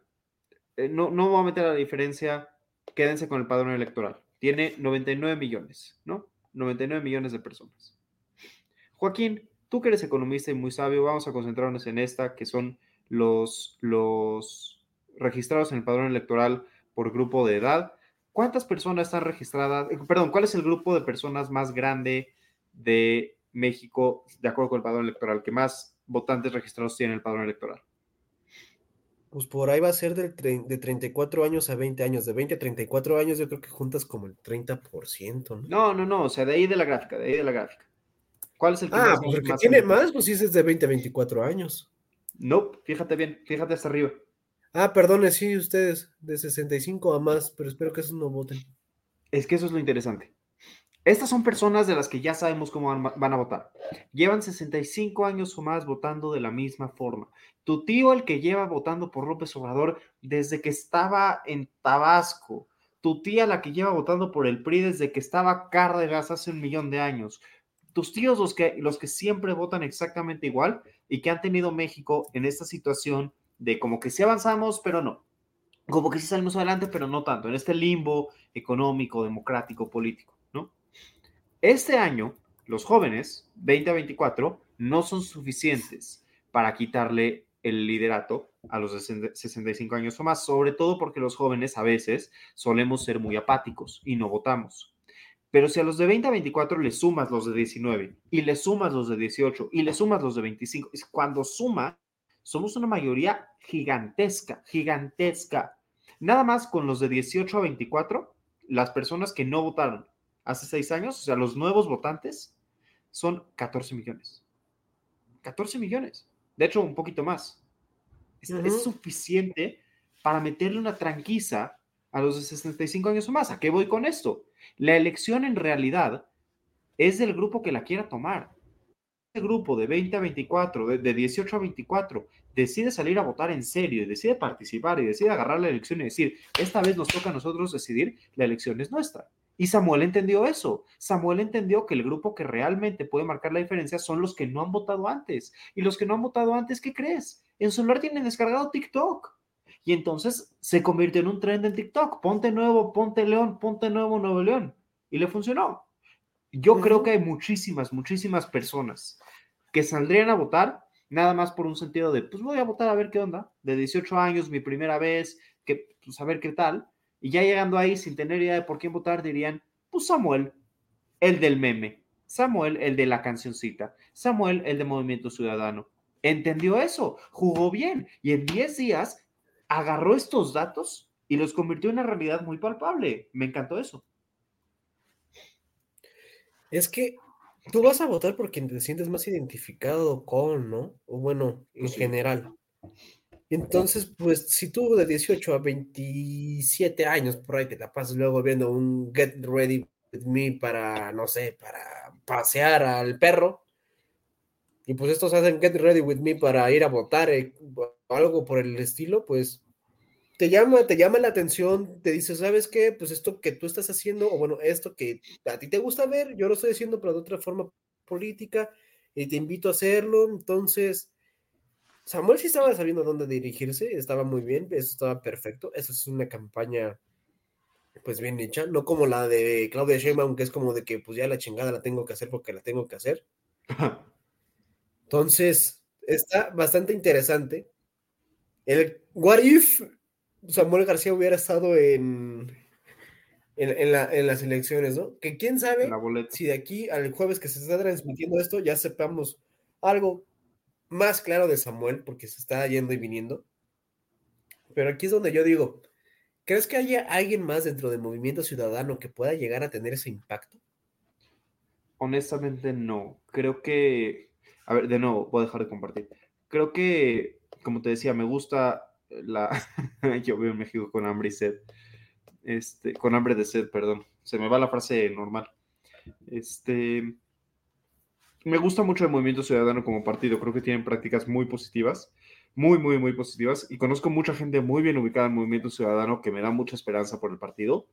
Eh, no, no voy a meter la diferencia. Quédense con el padrón electoral. Tiene 99 millones, ¿no? 99 millones de personas. Joaquín, tú que eres economista y muy sabio, vamos a concentrarnos en esta, que son los, los registrados en el padrón electoral por grupo de edad. ¿Cuántas personas están registradas? Eh, Perdón, ¿cuál es el grupo de personas más grande de México, de acuerdo con el padrón electoral, que más votantes registrados tiene el padrón electoral? Pues por ahí va a ser tre- de 34 años a 20 años. De 20 a 34 años yo creo que juntas como el 30%, ¿no? No, no, no, o sea, de ahí de la gráfica, de ahí de la gráfica. ¿Cuál es el que Ah, más- pues el que más tiene más, pues sí es de 20 a 24 años. No, fíjate bien, fíjate hasta arriba. Ah, perdone, sí, ustedes, de 65 a más, pero espero que esos no voten. Es que eso es lo interesante. Estas son personas de las que ya sabemos cómo van, a votar. Llevan 65 años o más votando de la misma forma. Tu tío, el que lleva votando por López Obrador desde que estaba en Tabasco. Tu tía, la que lleva votando por el PRI desde que estaba Cárdenas hace un millón de años. Tus tíos, los que, los que siempre votan exactamente igual y que han tenido México en esta situación de como que sí avanzamos, pero no. Como que sí salimos adelante, pero no tanto. En este limbo económico, democrático, político, ¿no? Este año, los jóvenes, 20 a 24, no son suficientes para quitarle el liderato a los de 65 años o más, sobre todo porque los jóvenes a veces solemos ser muy apáticos y no votamos. Pero si a los de 20 a 24 le sumas los de 19 y le sumas los de 18 y le sumas los de 25, es cuando suma, somos una mayoría gigantesca, gigantesca. Nada más con los de 18 a 24, las personas que no votaron hace seis años, o sea, los nuevos votantes, son 14 millones. 14 millones. De hecho, un poquito más. Es, suficiente para meterle una tranquiza a los de 65 años o más. ¿A qué voy con esto? La elección en realidad es del grupo que la quiera tomar. Este grupo de 20 a 24, de, de 18 a 24, decide salir a votar en serio y decide participar y decide agarrar la elección y decir, esta vez nos toca a nosotros decidir, la elección es nuestra. Y Samuel entendió eso. Samuel entendió que el grupo que realmente puede marcar la diferencia son los que no han votado antes. Y los que no han votado antes, ¿qué crees? En su celular tienen descargado TikTok. Y entonces se convirtió en un trend en TikTok. Ponte nuevo, ponte León, ponte nuevo Nuevo León. Y le funcionó. Yo creo Ujú. que hay muchísimas, muchísimas personas que saldrían a votar nada más por un sentido de, pues voy a votar a ver qué onda, de 18 años, mi primera vez, que, pues a ver qué tal. Y ya llegando ahí sin tener idea de por quién votar, dirían, pues Samuel, el del meme, Samuel, el de la cancioncita, Samuel, el de Movimiento Ciudadano. Entendió eso, jugó bien y en 10 días agarró estos datos y los convirtió en una realidad muy palpable. Me encantó eso. Es que tú vas a votar porque te sientes más identificado con, ¿no? O bueno, en sí. general. Entonces, pues si tú de 18 a 27 años por ahí te la pasas luego viendo un Get Ready with Me para, no sé, para pasear al perro, y pues estos hacen Get Ready with Me para ir a votar eh, o algo por el estilo, pues te llama, te llama la atención, te dice, ¿sabes qué? Pues esto que tú estás haciendo, o bueno, esto que a ti te gusta ver, yo lo estoy haciendo, pero de otra forma política, y te invito a hacerlo. Entonces, Samuel sí estaba sabiendo dónde dirigirse, estaba muy bien, eso estaba perfecto. Eso es una campaña, pues bien hecha, no como la de Claudia Sheinbaum, que es como de que, pues ya la chingada la tengo que hacer porque la tengo que hacer. Entonces, está bastante interesante. El What if Samuel García hubiera estado en, en, en la- en las elecciones, ¿no? Que quién sabe si de aquí al jueves que se está transmitiendo esto ya sepamos algo más claro de Samuel, porque se está yendo y viniendo. Pero aquí es donde yo digo, ¿crees que haya alguien más dentro del movimiento ciudadano que pueda llegar a tener ese impacto? Honestamente, no. Creo que. A ver, de nuevo, voy a dejar de compartir. Creo que, como te decía, me gusta la. [LAUGHS] Yo veo en México con hambre y sed. Este, con hambre de sed, perdón. Se me va la frase normal. Este. Me gusta mucho el Movimiento Ciudadano como partido. Creo que tienen prácticas muy positivas. Muy, muy, muy positivas. Y conozco mucha gente muy bien ubicada en Movimiento Ciudadano que me da mucha esperanza por el partido.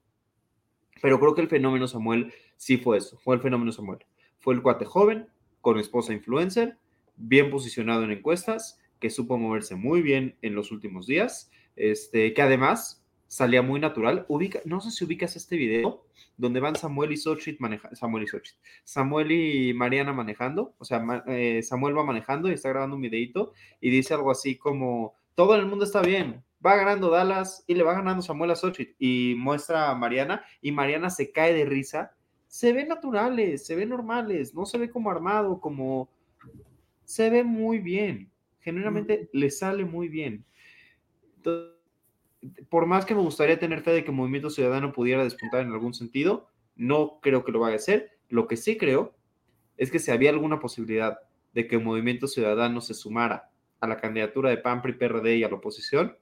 Pero creo que el fenómeno Samuel sí fue eso, fue el fenómeno Samuel. Fue el cuate joven, con esposa influencer, bien posicionado en encuestas, que supo moverse muy bien en los últimos días, este, que además salía muy natural. Ubica, no sé si ubicas este video donde van Samuel y Xochitl manejando, Samuel y Samuel y Mariana manejando, o sea, eh, Samuel va manejando y está grabando un videito y dice algo así como, todo el mundo está bien, va ganando Dallas y le va ganando Samuel a Xochitl y muestra a Mariana y Mariana se cae de risa. Se ven naturales, se ven normales, no se ve como armado, como se ve muy bien. Genuinamente le sale muy bien. Entonces, por más que me gustaría tener fe de que Movimiento Ciudadano pudiera despuntar en algún sentido, no creo que lo vaya a hacer. Lo que sí creo es que si había alguna posibilidad de que Movimiento Ciudadano se sumara a la candidatura de PAN, PRI, PRD y a la oposición,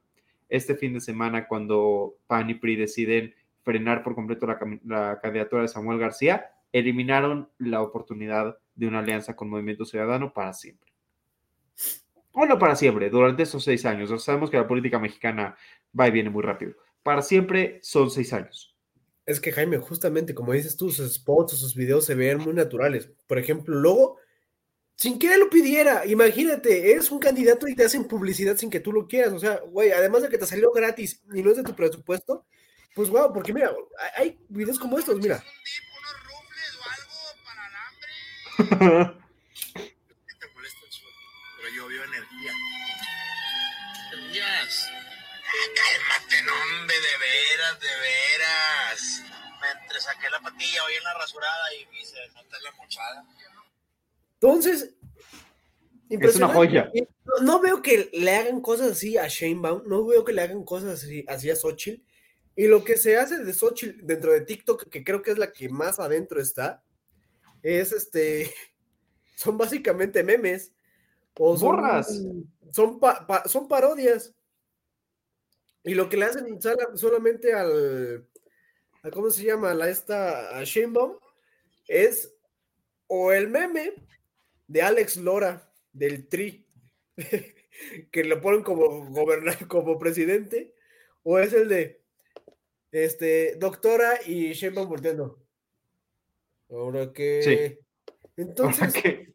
este fin de semana cuando PAN y PRI deciden frenar por completo la, la candidatura de Samuel García, eliminaron la oportunidad de una alianza con Movimiento Ciudadano para siempre. O no para siempre, durante esos seis años. O sea, sabemos que la política mexicana va y viene muy rápido. Para siempre son seis años. Es que Jaime, justamente como dices tú, sus spots o sus videos se ven muy naturales. Por ejemplo, luego, sin que él lo pidiera, imagínate, eres un candidato y te hacen publicidad sin que tú lo quieras. O sea, güey, además de que te salió gratis y no es de tu presupuesto, pues wow, porque mira, hay- videos como estos, mira. Un dip, unos rufles o algo para el hambre. [LAUGHS] no, hombre, de veras, de veras. Me entresaqué la patilla hoy en la rasurada y, y se nota la mochada. Entonces, Es una joya. No, no veo que le hagan cosas así a Sheinbaum, no veo que le hagan cosas así, así a Xochitl. Y lo que se hace de Xochitl dentro de TikTok, que creo que es la que más adentro está, es este, [LAUGHS] son básicamente memes. O son, Borras. Son, pa- pa- son parodias. Y lo que le hacen solamente al, a ¿cómo se llama? La esta, a Sheinbaum, es o el meme de Alex Lora, del Tri, [LAUGHS] que lo ponen como gobernar, como presidente, o es el de este doctora y Sheinbaum volteando. Ahora que Sí. entonces Ahora que-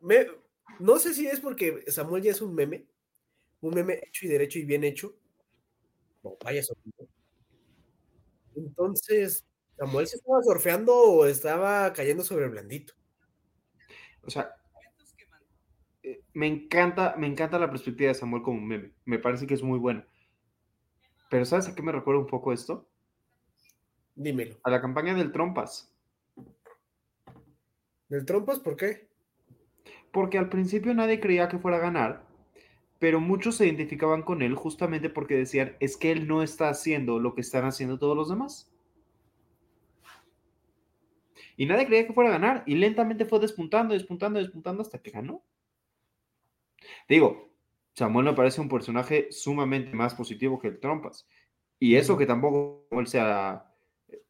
me- no sé si es porque Samuel ya es un meme, un meme hecho y derecho y bien hecho. No, vaya sonido. Entonces, Samuel se estaba surfeando o estaba cayendo sobre el blandito. O sea, eh, me encanta, me encanta la perspectiva de Samuel como un meme. Me parece que es muy buena. Pero ¿sabes a qué me recuerda un poco esto? Dímelo. A la campaña del Trompas. ¿Del trompas por qué? Porque al principio nadie creía que fuera a ganar, pero muchos se identificaban con él justamente porque decían, es que él no está haciendo lo que están haciendo todos los demás. Y nadie creía que fuera a ganar, y lentamente fue despuntando, despuntando, despuntando hasta que ganó. Digo, Samuel me parece un personaje sumamente más positivo que el Trompas. Y eso que tampoco él sea eh,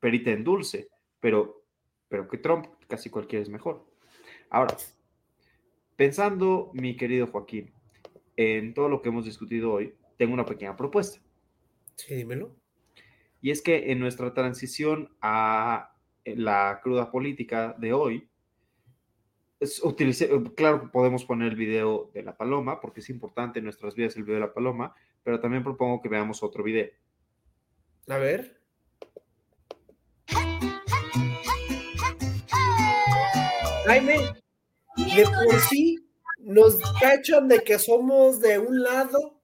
perita en dulce, pero, pero que Trump casi cualquiera es mejor. Ahora, pensando, mi querido Joaquín, en todo lo que hemos discutido hoy, tengo una pequeña propuesta. Sí, dímelo. Y es que en nuestra transición a la cruda política de hoy, es- utilicé- claro, podemos poner el video de la paloma, porque es importante en nuestras vidas el video de la paloma, pero también propongo que veamos otro video. A ver. Jaime, de por sí, nos tachan de que somos de un lado,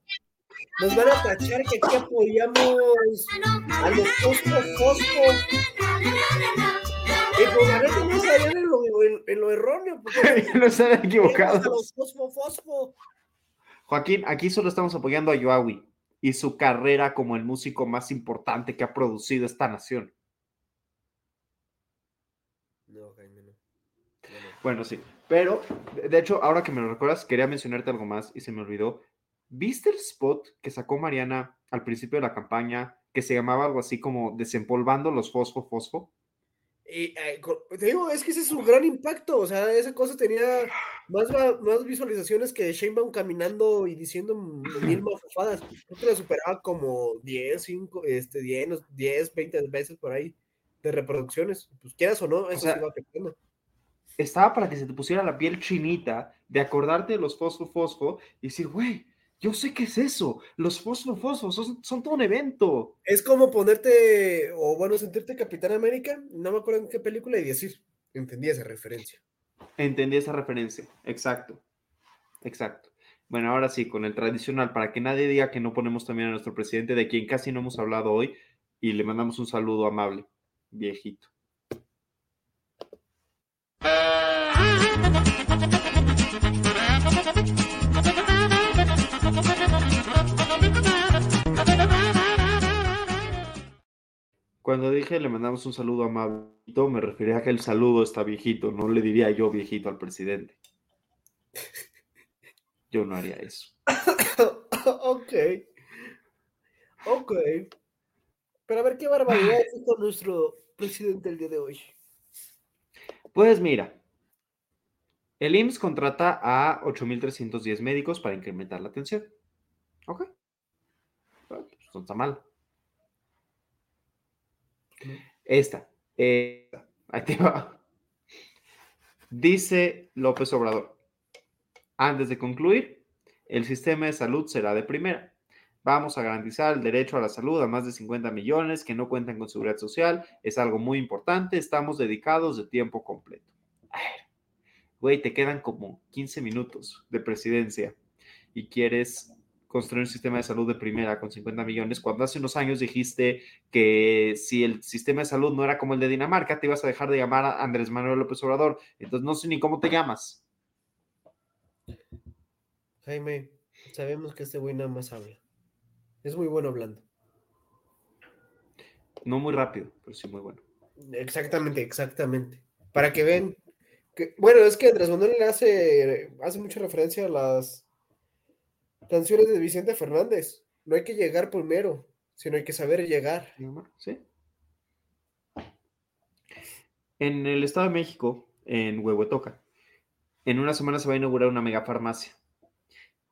nos van a tachar que aquí apoyamos a los Fosfo Fosfo. Y pues la neta no sabían en lo, en- en lo erróneo, porque no están apoyamos a equivocados. los Fosfo Fosfo. Joaquín, aquí solo estamos apoyando a Yoawi y su carrera como el músico más importante que ha producido esta nación. No, Jaime, no. Bueno, sí. Pero, de- hecho, ahora que me lo recuerdas, quería mencionarte algo más y se me olvidó. ¿Viste el spot que sacó Mariana al principio de la campaña que se llamaba algo así como desempolvando los fosfo fosfo? Y, eh, te digo, es que ese es su gran impacto. O sea, esa cosa tenía más, más visualizaciones que Sheinbaum caminando y diciendo mil mafufadas. Creo que la superaba como 10, 5, este, 10, no- 10, 20 veces por ahí de reproducciones. Pues quieras o no, eso sea, sí va afectando. Estaba para que se te pusiera la piel chinita de acordarte de los fosfo fosfo y decir, güey, yo sé qué es eso. Los fosfo fosfo son, son todo un evento. Es como ponerte, o bueno, sentirte Capitán América, no me acuerdo en qué película, y decir, entendí esa referencia. Entendí esa referencia. Exacto. Exacto. Bueno, ahora sí, con el tradicional, para que nadie diga que no ponemos también a nuestro presidente, de quien casi no hemos hablado hoy, y le mandamos un saludo amable, viejito. Cuando dije le mandamos un saludo amable, me refería a que el saludo está viejito, no le diría yo viejito al presidente. Yo no haría eso. [COUGHS] ok. Ok. Pero a ver qué barbaridad hizo nuestro presidente el día de hoy. Pues mira, el IMSS contrata a 8.310 médicos para incrementar la atención. Ok. Pues no está mal. Esta. esta. Ahí te va. Dice López Obrador. Antes de concluir, el sistema de salud será de primera. Vamos a garantizar el derecho a la salud a más de 50 millones que no cuentan con seguridad social. Es algo muy importante. Estamos dedicados de tiempo completo. Ay, Güey, te quedan como 15 minutos de presidencia y quieres construir un sistema de salud de primera con 50 millones, cuando hace unos años dijiste que si el sistema de salud no era como el de Dinamarca, te ibas a dejar de llamar a Andrés Manuel López Obrador. Entonces no sé ni cómo te llamas. Jaime, sabemos que este güey nada más habla. Es muy bueno hablando. No muy rápido, pero sí muy bueno. Exactamente, exactamente. Para que vean. Bueno, es que Andrés Manuel le hace, hace mucha referencia a las canciones de Vicente Fernández. No hay que llegar primero, sino hay que saber llegar. ¿Sí? En el Estado de México, en Huehuetoca, en una semana se va a inaugurar una megafarmacia.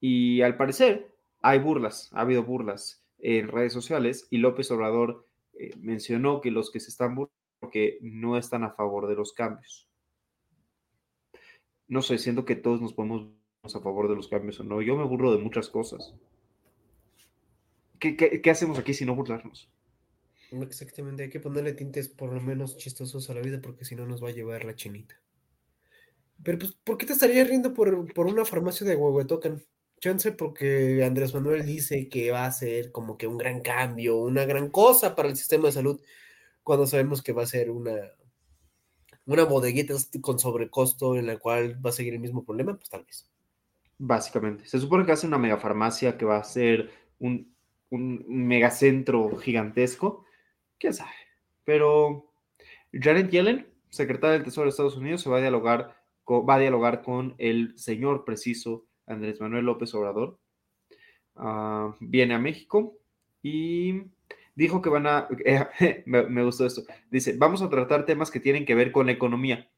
Y al parecer hay burlas, ha habido burlas en redes sociales y López Obrador eh, mencionó que los que se están burlando porque no están a favor de los cambios. No sé, siento que todos nos ponemos a favor de los cambios o no. Yo me burlo de muchas cosas. ¿Qué, qué, hacemos aquí si no burlarnos? Exactamente, hay que ponerle tintes por lo menos chistosos a la vida porque si no nos va a llevar la chinita. Pero pues, ¿por qué te estarías riendo por, por una farmacia de Huehuetocan? Chance porque Andrés Manuel dice que va a ser como que un gran cambio, una gran cosa para el sistema de salud, cuando sabemos que va a ser una, una bodeguita con sobrecosto en la cual va a seguir el mismo problema, pues tal vez. Básicamente. Se supone que hace una megafarmacia que va a ser un, un megacentro gigantesco. ¿Quién sabe? Pero Janet Yellen, secretaria del Tesoro de Estados Unidos, se va a dialogar con, va a dialogar con el señor preciso Andrés Manuel López Obrador. Uh, viene a México y dijo que van a, eh, [LAUGHS] me, me, gustó esto, dice, vamos a tratar temas que tienen que ver con la economía.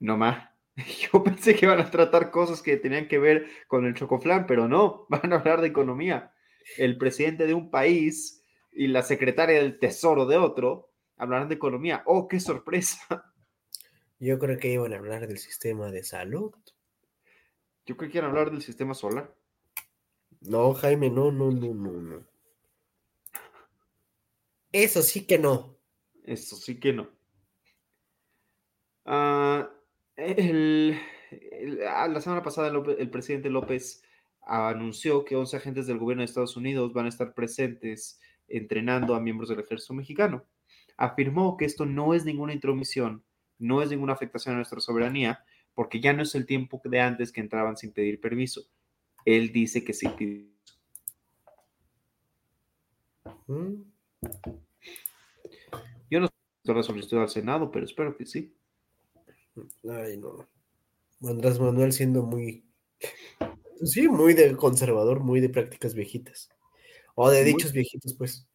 No más. [LAUGHS] Yo pensé que iban a tratar cosas que tenían que ver con el chocoflán, pero no, [LAUGHS] van a hablar de economía. El presidente de un país y la secretaria del tesoro de otro hablarán de economía. ¡Oh, qué sorpresa! Yo creo que iban a hablar del sistema de salud. Yo creo que iban a hablar del sistema solar. No, Jaime, no, no, no, no, no. Eso sí que no. Eso sí que no. Uh, el, el- ah, la semana pasada López- el presidente López anunció que 11 agentes del gobierno de Estados Unidos van a estar presentes entrenando a miembros del ejército mexicano. Afirmó que esto no es ninguna intromisión, no es ninguna afectación a nuestra soberanía, porque ya no es el tiempo de antes que entraban sin pedir permiso. Él dice que sí Yo no sé si la solicitud al Senado, pero espero que sí. Ay, no. Andrés Manuel siendo muy. Sí, muy de conservador, muy de prácticas viejitas. O de Muy- dichos viejitos, pues.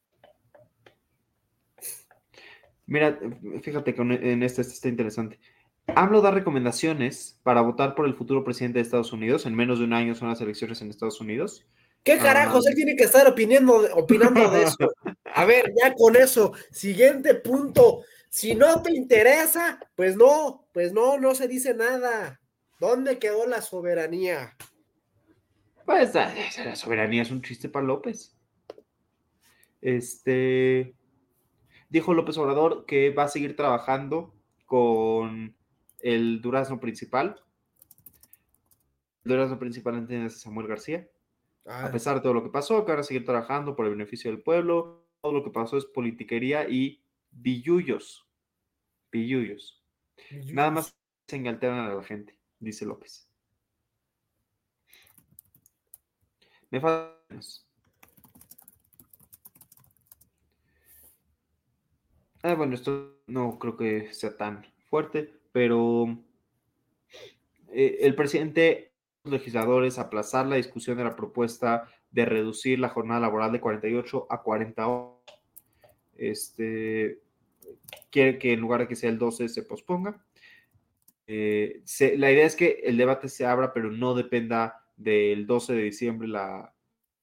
Mira, fíjate que en este, este está interesante. AMLO da recomendaciones para votar por el futuro presidente de Estados Unidos. En menos de un año son las elecciones en Estados Unidos. ¿Qué carajos? Ah. Él tiene que estar opinando, opinando de eso. A ver, ya con eso. Siguiente punto. Si no te interesa, pues no, pues no, no se dice nada. ¿Dónde quedó la soberanía? Pues ah, la soberanía es un chiste para López. Este dijo López Obrador que va a seguir trabajando con el durazno principal. El durazno principal entiendes a Samuel García. Ah, A pesar de todo lo que pasó, que van a seguir trabajando por el beneficio del pueblo. Todo lo que pasó es politiquería y billullos. Billullos. Nada más se engalteran a la gente, dice López. Me menos. Ah, bueno, esto no creo que sea tan fuerte, pero eh, el presidente legisladores aplazar la discusión de la propuesta de reducir la jornada laboral de 48 a 40 horas. Este quiere que en lugar de que sea el 12 se posponga. Eh, se- la idea es que el debate se abra, pero no dependa del 12 de diciembre la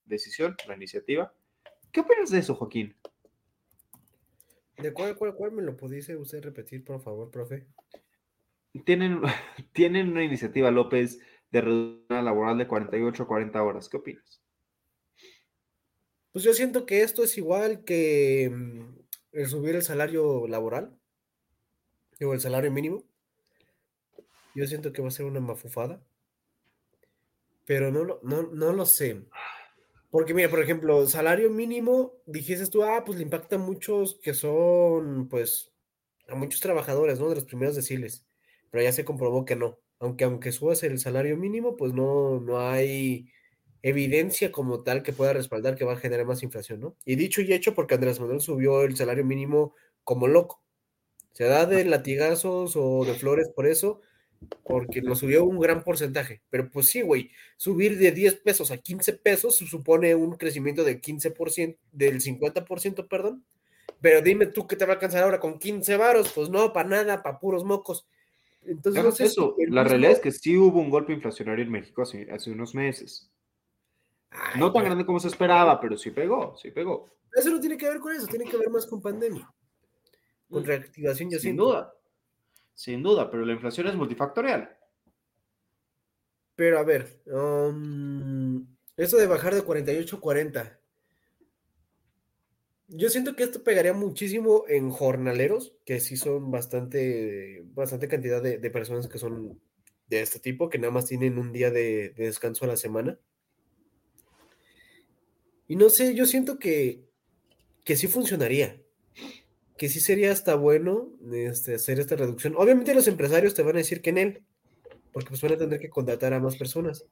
decisión, la iniciativa. ¿Qué opinas de eso, Joaquín? ¿De cuál, cuál, cuál me lo pudiese usted repetir, por favor, profe? Tienen, [LAUGHS] tienen una iniciativa, López, de reducir la laboral de 48 a 40 horas. ¿Qué opinas? Pues yo siento que esto es igual que mm, el subir el salario laboral, o el salario mínimo. Yo siento que va a ser una mafufada, pero no lo, no, no lo sé. Porque mira, por ejemplo, salario mínimo, dijiste tú, ah, pues le impacta a muchos que son, pues, a muchos trabajadores, ¿no? De los primeros deciles. Pero ya se comprobó que no. Aunque aunque subas el salario mínimo, pues no, no hay evidencia como tal que pueda respaldar que va a generar más inflación, ¿no? Y dicho y hecho, porque Andrés Manuel subió el salario mínimo como loco. Se da de latigazos o de flores por eso, porque lo subió un gran porcentaje. Pero pues sí, güey, subir de 10 pesos a 15 pesos supone un crecimiento del 15%, del 50%, perdón. Pero dime tú qué te va a alcanzar ahora con 15 varos, pues no, para nada, para puros mocos. Entonces, no sé eso, la mismo- realidad es que sí hubo un golpe inflacionario en México hace, hace unos meses. Ay, No tan grande como se esperaba, pero sí pegó, sí pegó. Eso no tiene que ver con eso, tiene que ver más con pandemia. Con Mm, reactivación, yo Sin siento. duda, sin duda, pero la inflación es multifactorial. Pero a ver, um, eso de bajar de 48 a 40. Yo siento que esto pegaría muchísimo en jornaleros, que sí son bastante, bastante cantidad de, personas que son de este tipo, que nada más tienen un día de, de descanso a la semana. Y no sé, yo siento que, que sí funcionaría, que sí sería hasta bueno este, hacer esta reducción. Obviamente los empresarios te van a decir que en él, porque pues van a tener que contratar a más personas.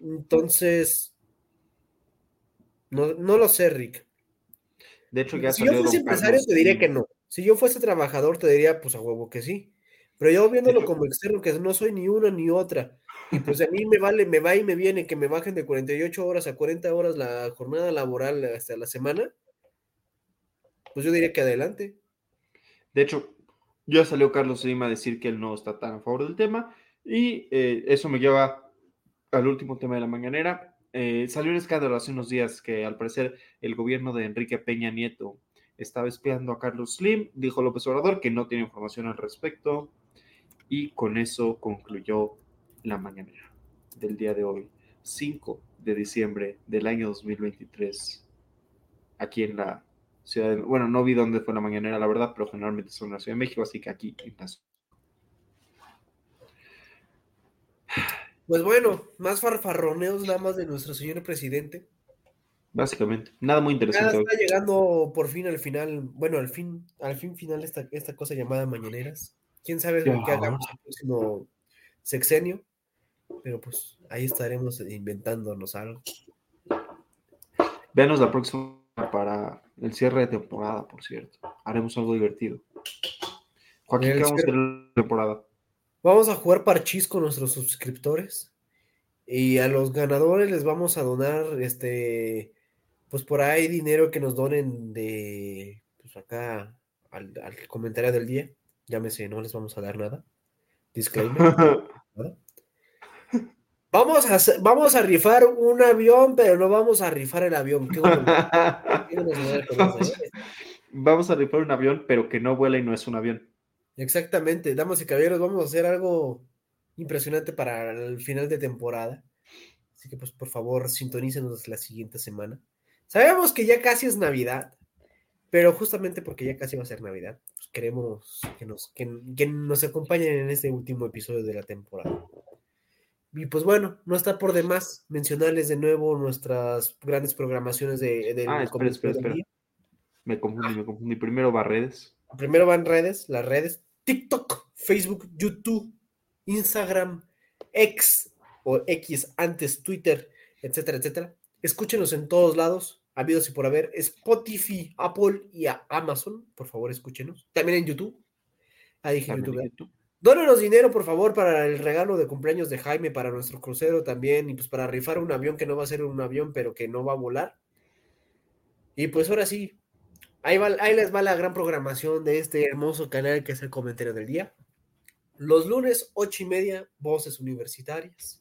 Entonces, no, no lo sé, Rick. De hecho, ya Si yo fuese empresario, Carlos te diría que no. Si yo fuese trabajador, te diría, pues a huevo que sí. Pero yo viéndolo hecho- como externo, que no soy ni una ni otra, y pues a mí me vale, me va y me viene que me bajen de 48 horas a 40 horas la jornada laboral hasta la semana, pues yo diría que adelante. De hecho, ya salió Carlos Slim a decir que él no está tan a favor del tema. Y eh, eso me lleva al último tema de la mañanera. Eh, salió un escándalo hace unos días que al parecer el gobierno de Enrique Peña Nieto estaba espiando a Carlos Slim. Dijo López Obrador que no tiene información al respecto. Y con eso concluyó la mañanera del día de hoy, 5 de diciembre del año 2023, aquí en la ciudad de... Bueno, no vi dónde fue la mañanera, la verdad, pero generalmente son en la Ciudad de México, así que aquí en la Pues bueno, más farfarroneos nada más de nuestro señor presidente. Básicamente, nada muy Ya interesante. hoy. está llegando por fin al final, bueno, al fin, al fin final esta, esta cosa llamada mañaneras. Quién sabe lo que Ya. hagamos el próximo sexenio, pero pues ahí estaremos inventándonos algo. Véanos la próxima para el cierre de temporada, por cierto. Haremos algo divertido. Joaquín, El ¿qué vamos a hacer en la temporada? Vamos a jugar parchís con nuestros suscriptores y a los ganadores les vamos a donar, este, pues por ahí dinero que nos donen de, pues acá al, al comentario del día. Llámese, no les vamos a dar nada. Disclaimer. [LAUGHS] nada. Vamos a, vamos a rifar un avión, pero no vamos a rifar el avión. Qué bueno. [LAUGHS] Qué vamos, ¿eh? vamos a rifar un avión, pero que no vuela y no es un avión. Exactamente, damas y caballeros, vamos a hacer algo impresionante para el final de temporada. Así que, pues, por favor, sintonícenos la siguiente semana. Sabemos que ya casi es Navidad, pero justamente porque ya casi va a ser Navidad, pues, queremos que nos, que, que nos acompañen en este último episodio de la temporada. Y pues bueno, no está por demás mencionarles de nuevo nuestras grandes programaciones de, Ah, espera, espera, espera. Me confundí, me confundí. Primero va redes. Primero van redes, las redes, TikTok, Facebook, YouTube, Instagram, X o X antes, Twitter, etcétera, etcétera. Escúchenos en todos lados, habidos y por haber, Spotify, Apple y a Amazon, por favor, escúchenos. También en YouTube. Ahí dije YouTube. dinero, por favor, para el regalo de cumpleaños de Jaime, para nuestro crucero también, y pues para rifar un avión que no va a ser un avión, pero que no va a volar. Y pues ahora sí, ahí, les va la gran programación de este hermoso canal que es el comentario del día. Los lunes, ocho y media, voces universitarias.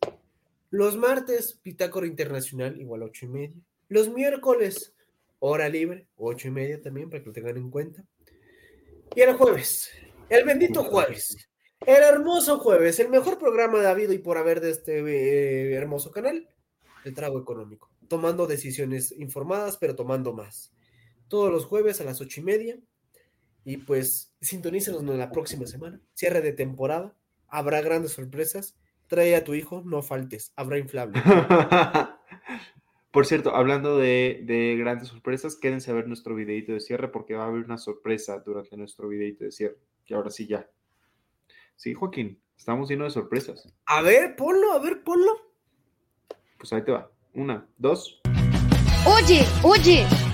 Los martes, Pitácora Internacional, igual ocho y media. Los miércoles, hora libre, ocho y media también, para que lo tengan en cuenta. Y el jueves, el bendito jueves, el hermoso jueves, el mejor programa de habido y por haber de este eh, hermoso canal, el trago económico. Tomando decisiones informadas, pero tomando más. Todos los jueves a las ocho y media. Y pues sintonícenos en la próxima semana. Cierre de temporada. Habrá grandes sorpresas. Trae a tu hijo, no faltes. Habrá inflable. [LAUGHS] Por cierto, hablando de, de grandes sorpresas, quédense a ver nuestro videito de cierre porque va a haber una sorpresa durante nuestro videito de cierre. Y ahora sí ya. Sí, Joaquín, estamos llenos de sorpresas. A ver, ponlo, a ver, ponlo. Pues ahí te va. Una, dos. Oye, oye,